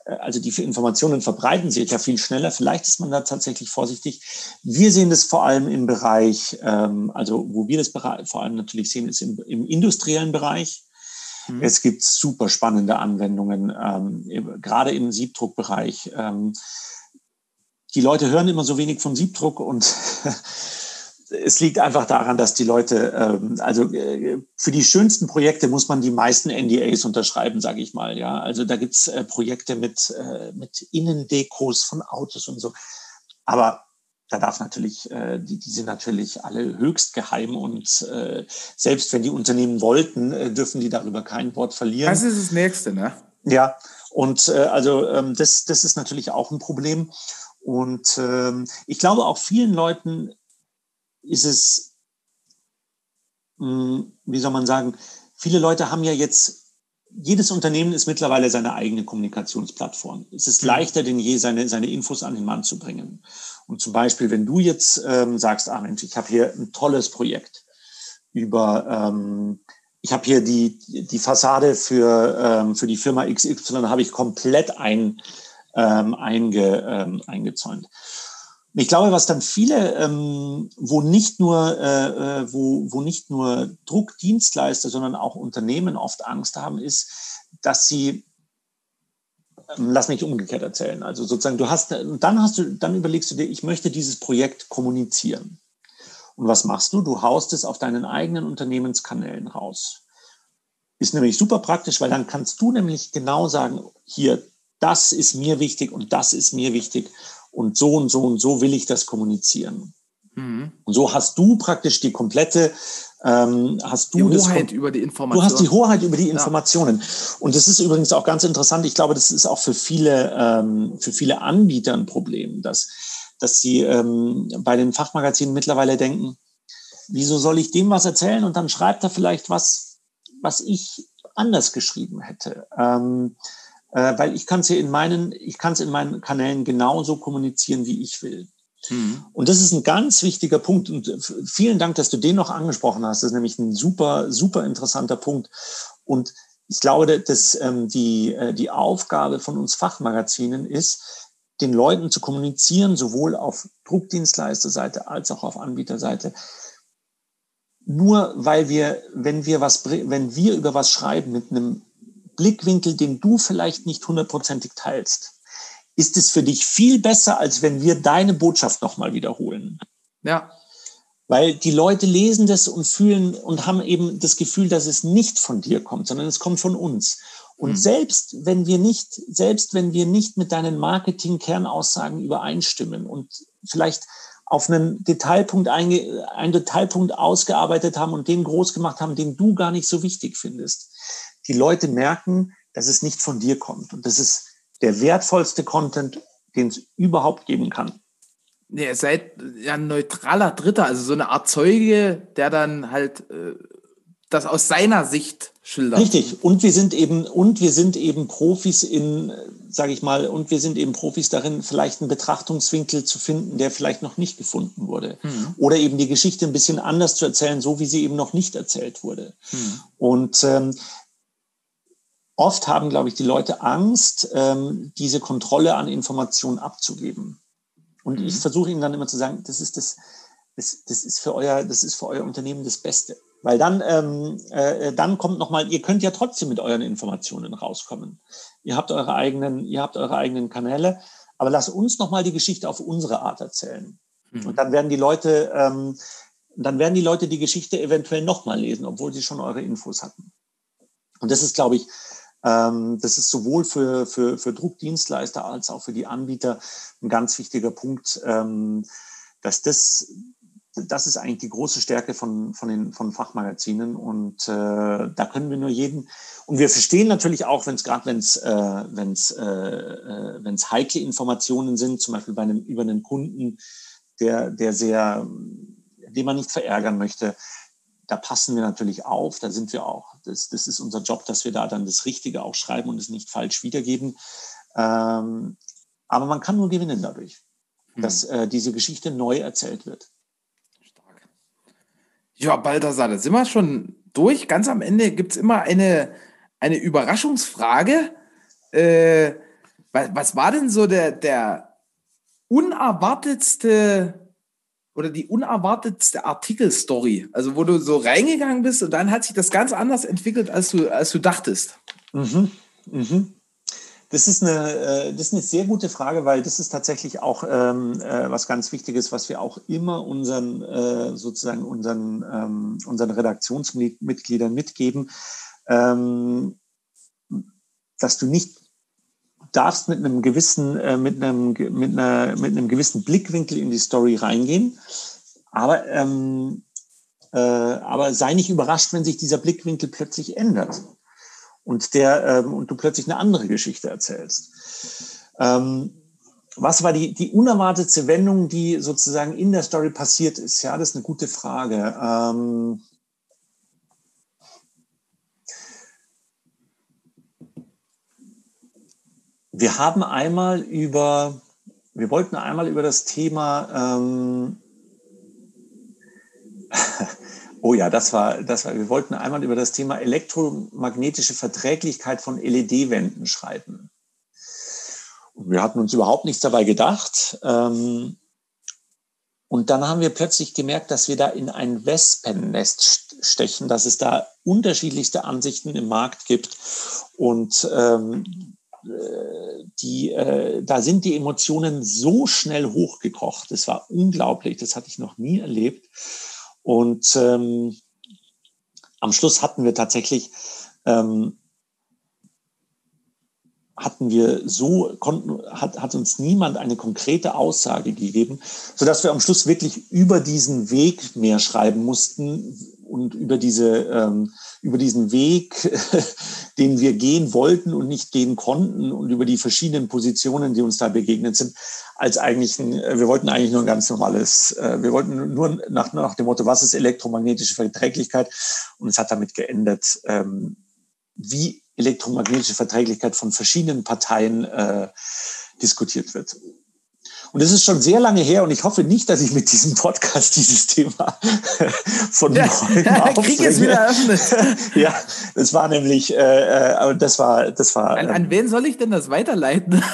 Äh, also die Informationen verbreiten sich ja viel schneller. Vielleicht ist man da tatsächlich vorsichtig. Wir sehen das vor allem im Bereich, ähm, also wo wir das vor allem natürlich sehen, ist im, im industriellen Bereich. Mhm. Es gibt super spannende Anwendungen, ähm, gerade im Siebdruckbereich. Ähm, die Leute hören immer so wenig vom Siebdruck und <laughs> es liegt einfach daran, dass die Leute, ähm, also äh, für die schönsten Projekte muss man die meisten NDAs unterschreiben, sage ich mal. Ja, also da gibt's äh, Projekte mit äh, mit Innendekos von Autos und so. Aber da darf natürlich, äh, die, die sind natürlich alle höchst geheim und äh, selbst wenn die Unternehmen wollten, äh, dürfen die darüber kein Wort verlieren. Das ist das Nächste, ne? Ja, und äh, also ähm, das, das ist natürlich auch ein Problem. Und ähm, ich glaube, auch vielen Leuten ist es, mh, hm, wie soll man sagen, viele Leute haben ja jetzt jedes Unternehmen ist mittlerweile seine eigene Kommunikationsplattform. Es ist mhm. leichter denn je, seine, seine Infos an den Mann zu bringen. Und zum Beispiel, wenn du jetzt ähm, sagst, ah Mensch, ich habe hier ein tolles Projekt über, ähm, ich habe hier die, die Fassade für, ähm, für die Firma XY, habe ich komplett ein, ähm, einge, ähm, eingezäunt. Ich glaube, was dann viele, ähm, wo nicht nur, äh, äh, wo, wo nicht nur Druckdienstleister, sondern auch Unternehmen oft Angst haben, ist, dass sie ähm, lass mich umgekehrt erzählen. Also sozusagen, du hast, dann hast du, dann überlegst du dir, ich möchte dieses Projekt kommunizieren. Und was machst du? Du haust es auf deinen eigenen Unternehmenskanälen raus. Ist nämlich super praktisch, weil dann kannst du nämlich genau sagen, hier, das ist mir wichtig und das ist mir wichtig und so und so und so will ich das kommunizieren. Mhm. Und so hast du praktisch die komplette ähm, hast du die Hoheit über die Informationen. Du hast die Hoheit über die Informationen. Ja. Und das ist übrigens auch ganz interessant. Ich glaube, das ist auch für viele, ähm, für viele Anbieter ein Problem, dass, dass sie ähm, bei den Fachmagazinen mittlerweile denken, wieso soll ich dem was erzählen und dann schreibt er vielleicht was, was ich anders geschrieben hätte. Ähm, äh, weil ich kann es ja in meinen, ich kann es in meinen Kanälen genauso kommunizieren, wie ich will. Mhm. Und das ist ein ganz wichtiger Punkt. Und äh, vielen Dank, dass du den noch angesprochen hast. Das ist nämlich ein super, super interessanter Punkt. Und ich glaube, dass ähm, die, äh, die Aufgabe von uns Fachmagazinen ist, den Leuten zu kommunizieren, sowohl auf Druckdienstleisterseite als auch auf Anbieterseite. Nur weil wir, wenn wir was, wenn wir über was schreiben mit einem Blickwinkel, den du vielleicht nicht hundertprozentig teilst, ist es für dich viel besser, als wenn wir deine Botschaft nochmal wiederholen. Ja. Weil die Leute lesen das und fühlen und haben eben das Gefühl, dass es nicht von dir kommt, sondern es kommt von uns. Und mhm. selbst wenn wir nicht, selbst wenn wir nicht mit deinen Marketing-Kernaussagen übereinstimmen und vielleicht auf einen Detailpunkt, einge, einen Detailpunkt ausgearbeitet haben und den groß gemacht haben, den du gar nicht so wichtig findest. Die Leute merken, dass es nicht von dir kommt. Und das ist der wertvollste Content, den es überhaupt geben kann. Nee, ihr seid ja ein neutraler Dritter, also so eine Art Zeuge, der dann halt äh, das aus seiner Sicht schildert. Richtig. Und wir sind eben, und wir sind eben Profis in, sage ich mal, und wir sind eben Profis darin, vielleicht einen Betrachtungswinkel zu finden, der vielleicht noch nicht gefunden wurde. Mhm. Oder eben die Geschichte ein bisschen anders zu erzählen, so wie sie eben noch nicht erzählt wurde. Mhm. Und ähm, oft haben, glaube ich, die Leute Angst, ähm, diese Kontrolle an Informationen abzugeben. Und mhm. ich versuche ihnen dann immer zu sagen, das ist das, das, das ist für euer, das ist für euer Unternehmen das Beste. Weil dann, ähm, äh, dann kommt nochmal, ihr könnt ja trotzdem mit euren Informationen rauskommen. Ihr habt eure eigenen, ihr habt eure eigenen Kanäle, aber lasst uns nochmal die Geschichte auf unsere Art erzählen. Mhm. Und dann werden die Leute, ähm, dann werden die Leute die Geschichte eventuell nochmal lesen, obwohl sie schon eure Infos hatten. Und das ist, glaube ich, das ist sowohl für, für, für Druckdienstleister als auch für die Anbieter ein ganz wichtiger Punkt, ähm, dass das, das ist eigentlich die große Stärke von, von den von Fachmagazinen und äh, da können wir nur jeden. Und wir verstehen natürlich auch, wenn es gerade wenn es äh, wenn äh, äh, heikle Informationen sind, zum Beispiel bei einem über einen Kunden, der der sehr den man nicht verärgern möchte, da passen wir natürlich auf, da sind wir auch. Das, das ist unser Job, dass wir da dann das Richtige auch schreiben und es nicht falsch wiedergeben. Ähm, aber man kann nur gewinnen dadurch, hm. dass äh, diese Geschichte neu erzählt wird. Stark. Ja, Balthasar, da sind wir schon durch. Ganz am Ende gibt es immer eine, eine Überraschungsfrage. Äh, was, was war denn so der, der unerwartetste oder die unerwartetste Artikelstory? Also, wo du so reingegangen bist und dann hat sich das ganz anders entwickelt, als du, als du dachtest. Mhm. Mhm. Das ist, eine, äh, das ist eine sehr gute Frage, weil das ist tatsächlich auch ähm, äh, was ganz Wichtiges, was wir auch immer unseren, äh, sozusagen unseren, ähm, unseren Redaktionsmitgliedern mitgeben, ähm, dass du nicht darfst mit einem gewissen, äh, mit einem, mit einer, mit einem gewissen Blickwinkel in die Story reingehen. Aber, ähm, äh, aber sei nicht überrascht, wenn sich dieser Blickwinkel plötzlich ändert und der, ähm, und du plötzlich eine andere Geschichte erzählst. Ähm, was war die, die unerwartetste Wendung, die sozusagen in der Story passiert ist? Ja, das ist eine gute Frage. Ähm, Wir haben einmal über, wir wollten einmal über das Thema, ähm, <laughs> oh ja, das war, das war, wir wollten einmal über das Thema elektromagnetische Verträglichkeit von LED-Wänden schreiben. Und wir hatten uns überhaupt nichts dabei gedacht. Ähm, und dann haben wir plötzlich gemerkt, dass wir da in ein Wespennest stechen, dass es da unterschiedlichste Ansichten im Markt gibt. Und ähm, die, äh, da sind die Emotionen so schnell hochgekocht. Das war unglaublich. Das hatte ich noch nie erlebt. Und ähm, am Schluss hatten wir tatsächlich ähm, hatten wir so, konnten, hat, hat uns niemand eine konkrete Aussage gegeben, sodass wir am Schluss wirklich über diesen Weg mehr schreiben mussten und über diese, ähm, über diesen Weg, <laughs> den wir gehen wollten und nicht gehen konnten und über die verschiedenen Positionen, die uns da begegnet sind, als eigentlich ein, wir wollten eigentlich nur ein ganz normales, äh, wir wollten nur nach, nach dem Motto, was ist elektromagnetische Verträglichkeit? Und es hat damit geändert, ähm, wie elektromagnetische Verträglichkeit von verschiedenen Parteien äh, diskutiert wird. Und es ist schon sehr lange her und ich hoffe nicht, dass ich mit diesem Podcast dieses Thema <laughs> von ja, Räumen Krieg ist wieder eröffnet. <laughs> ja, das war nämlich, äh, äh, das war, das war. An, an, wen soll ich denn das weiterleiten? <laughs>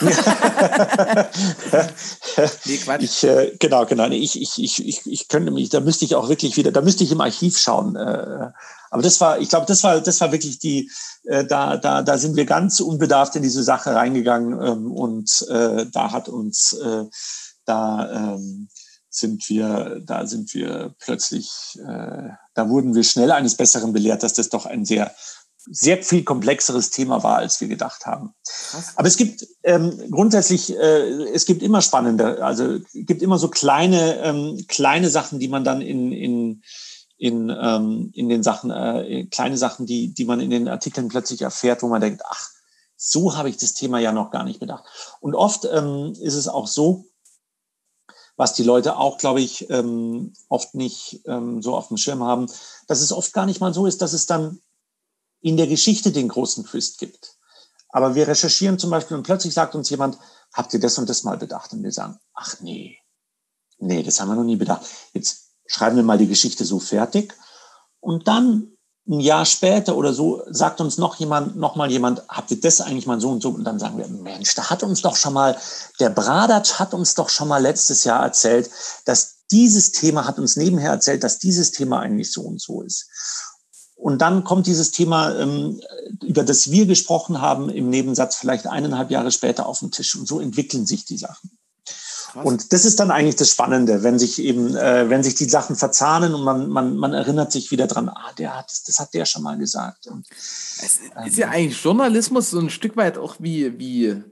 nee, Quatsch. Ich, äh, genau, genau. Ich, ich, ich, ich, ich könnte mich, da müsste ich auch wirklich wieder, da müsste ich im Archiv schauen. Äh, aber das war, ich glaube, das war, das war wirklich die, äh, da, da, da sind wir ganz unbedarft in diese Sache reingegangen ähm, und äh, da hat uns, äh, da ähm, sind wir, da sind wir plötzlich, äh, da wurden wir schnell eines Besseren belehrt, dass das doch ein sehr sehr viel komplexeres Thema war, als wir gedacht haben. Aber es gibt ähm, grundsätzlich, äh, es gibt immer spannende, also gibt immer so kleine, ähm, kleine Sachen, die man dann in, in, in, ähm, in den Sachen, äh, kleine Sachen, die, die man in den Artikeln plötzlich erfährt, wo man denkt, ach, so habe ich das Thema ja noch gar nicht bedacht. Und oft ähm, ist es auch so, was die Leute auch, glaube ich, ähm, oft nicht ähm, so auf dem Schirm haben, dass es oft gar nicht mal so ist, dass es dann in der Geschichte den großen Twist gibt. Aber wir recherchieren zum Beispiel und plötzlich sagt uns jemand, habt ihr das und das mal bedacht? Und wir sagen, ach nee, nee, das haben wir noch nie bedacht. Jetzt schreiben wir mal die Geschichte so fertig. Und dann ein Jahr später oder so sagt uns noch jemand, noch mal jemand, habt ihr das eigentlich mal so und so? Und dann sagen wir, Mensch, da hat uns doch schon mal, der Bradatsch hat uns doch schon mal letztes Jahr erzählt, dass dieses Thema, hat uns nebenher erzählt, dass dieses Thema eigentlich so und so ist. Und dann kommt dieses Thema, ähm, über das wir gesprochen haben, im Nebensatz vielleicht eineinhalb Jahre später auf den Tisch. Und so entwickeln sich die Sachen. Krass. Und das ist dann eigentlich das Spannende, wenn sich eben, äh, wenn sich die Sachen verzahnen und man, man, man erinnert sich wieder dran, ah, der hat, das hat der schon mal gesagt. Und, es ist ja eigentlich Journalismus so ein Stück weit auch wie, wie,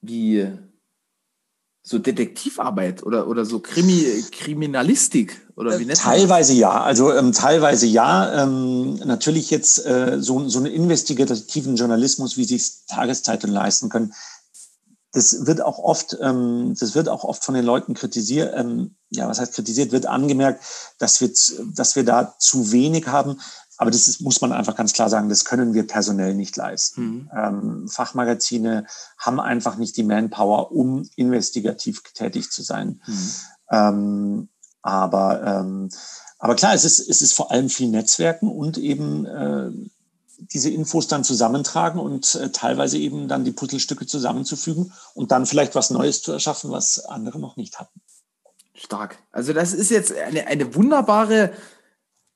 wie so Detektivarbeit oder, oder so Krimi, Kriminalistik oder wie nennt Teilweise ja, also ähm, teilweise ja. Ähm, natürlich jetzt äh, so, so einen investigativen Journalismus, wie sich Tageszeitungen leisten können, das wird auch oft, ähm, das wird auch oft von den Leuten kritisiert, ähm, ja, was heißt kritisiert, wird angemerkt, dass wir, dass wir da zu wenig haben. Aber das ist, muss man einfach ganz klar sagen, das können wir personell nicht leisten. Mhm. Ähm, Fachmagazine haben einfach nicht die Manpower, um investigativ tätig zu sein. Mhm. Ähm, aber, ähm, aber klar, es ist, es ist vor allem viel Netzwerken und eben äh, diese Infos dann zusammentragen und äh, teilweise eben dann die Puzzlestücke zusammenzufügen und dann vielleicht was Neues zu erschaffen, was andere noch nicht hatten. Stark. Also das ist jetzt eine, eine wunderbare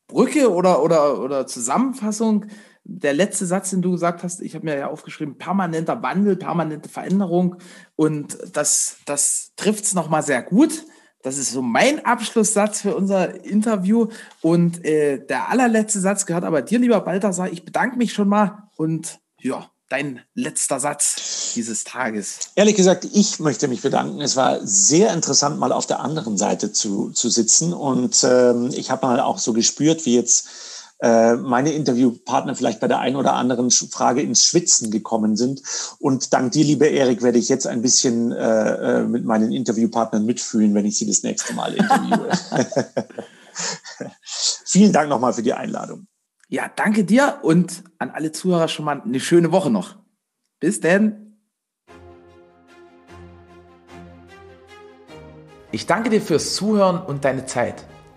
Brücke oder, oder, oder Zusammenfassung. Der letzte Satz, den du gesagt hast, ich habe mir ja aufgeschrieben, permanenter Wandel, permanente Veränderung. Und das, das trifft es nochmal sehr gut. Das ist so mein Abschlusssatz für unser Interview. Und äh, der allerletzte Satz gehört aber dir, lieber Balthasar. Ich bedanke mich schon mal und ja, dein letzter Satz dieses Tages. Ehrlich gesagt, ich möchte mich bedanken. Es war sehr interessant, mal auf der anderen Seite zu, zu sitzen. Und ähm, ich habe mal auch so gespürt, wie jetzt meine Interviewpartner vielleicht bei der einen oder anderen Frage ins Schwitzen gekommen sind. Und dank dir, lieber Erik, werde ich jetzt ein bisschen äh, äh, mit meinen Interviewpartnern mitfühlen, wenn ich sie das nächste Mal interviewe. <laughs> Vielen Dank nochmal für die Einladung. Ja, danke dir und an alle Zuhörer schon mal eine schöne Woche noch. Bis denn. Ich danke dir fürs Zuhören und deine Zeit.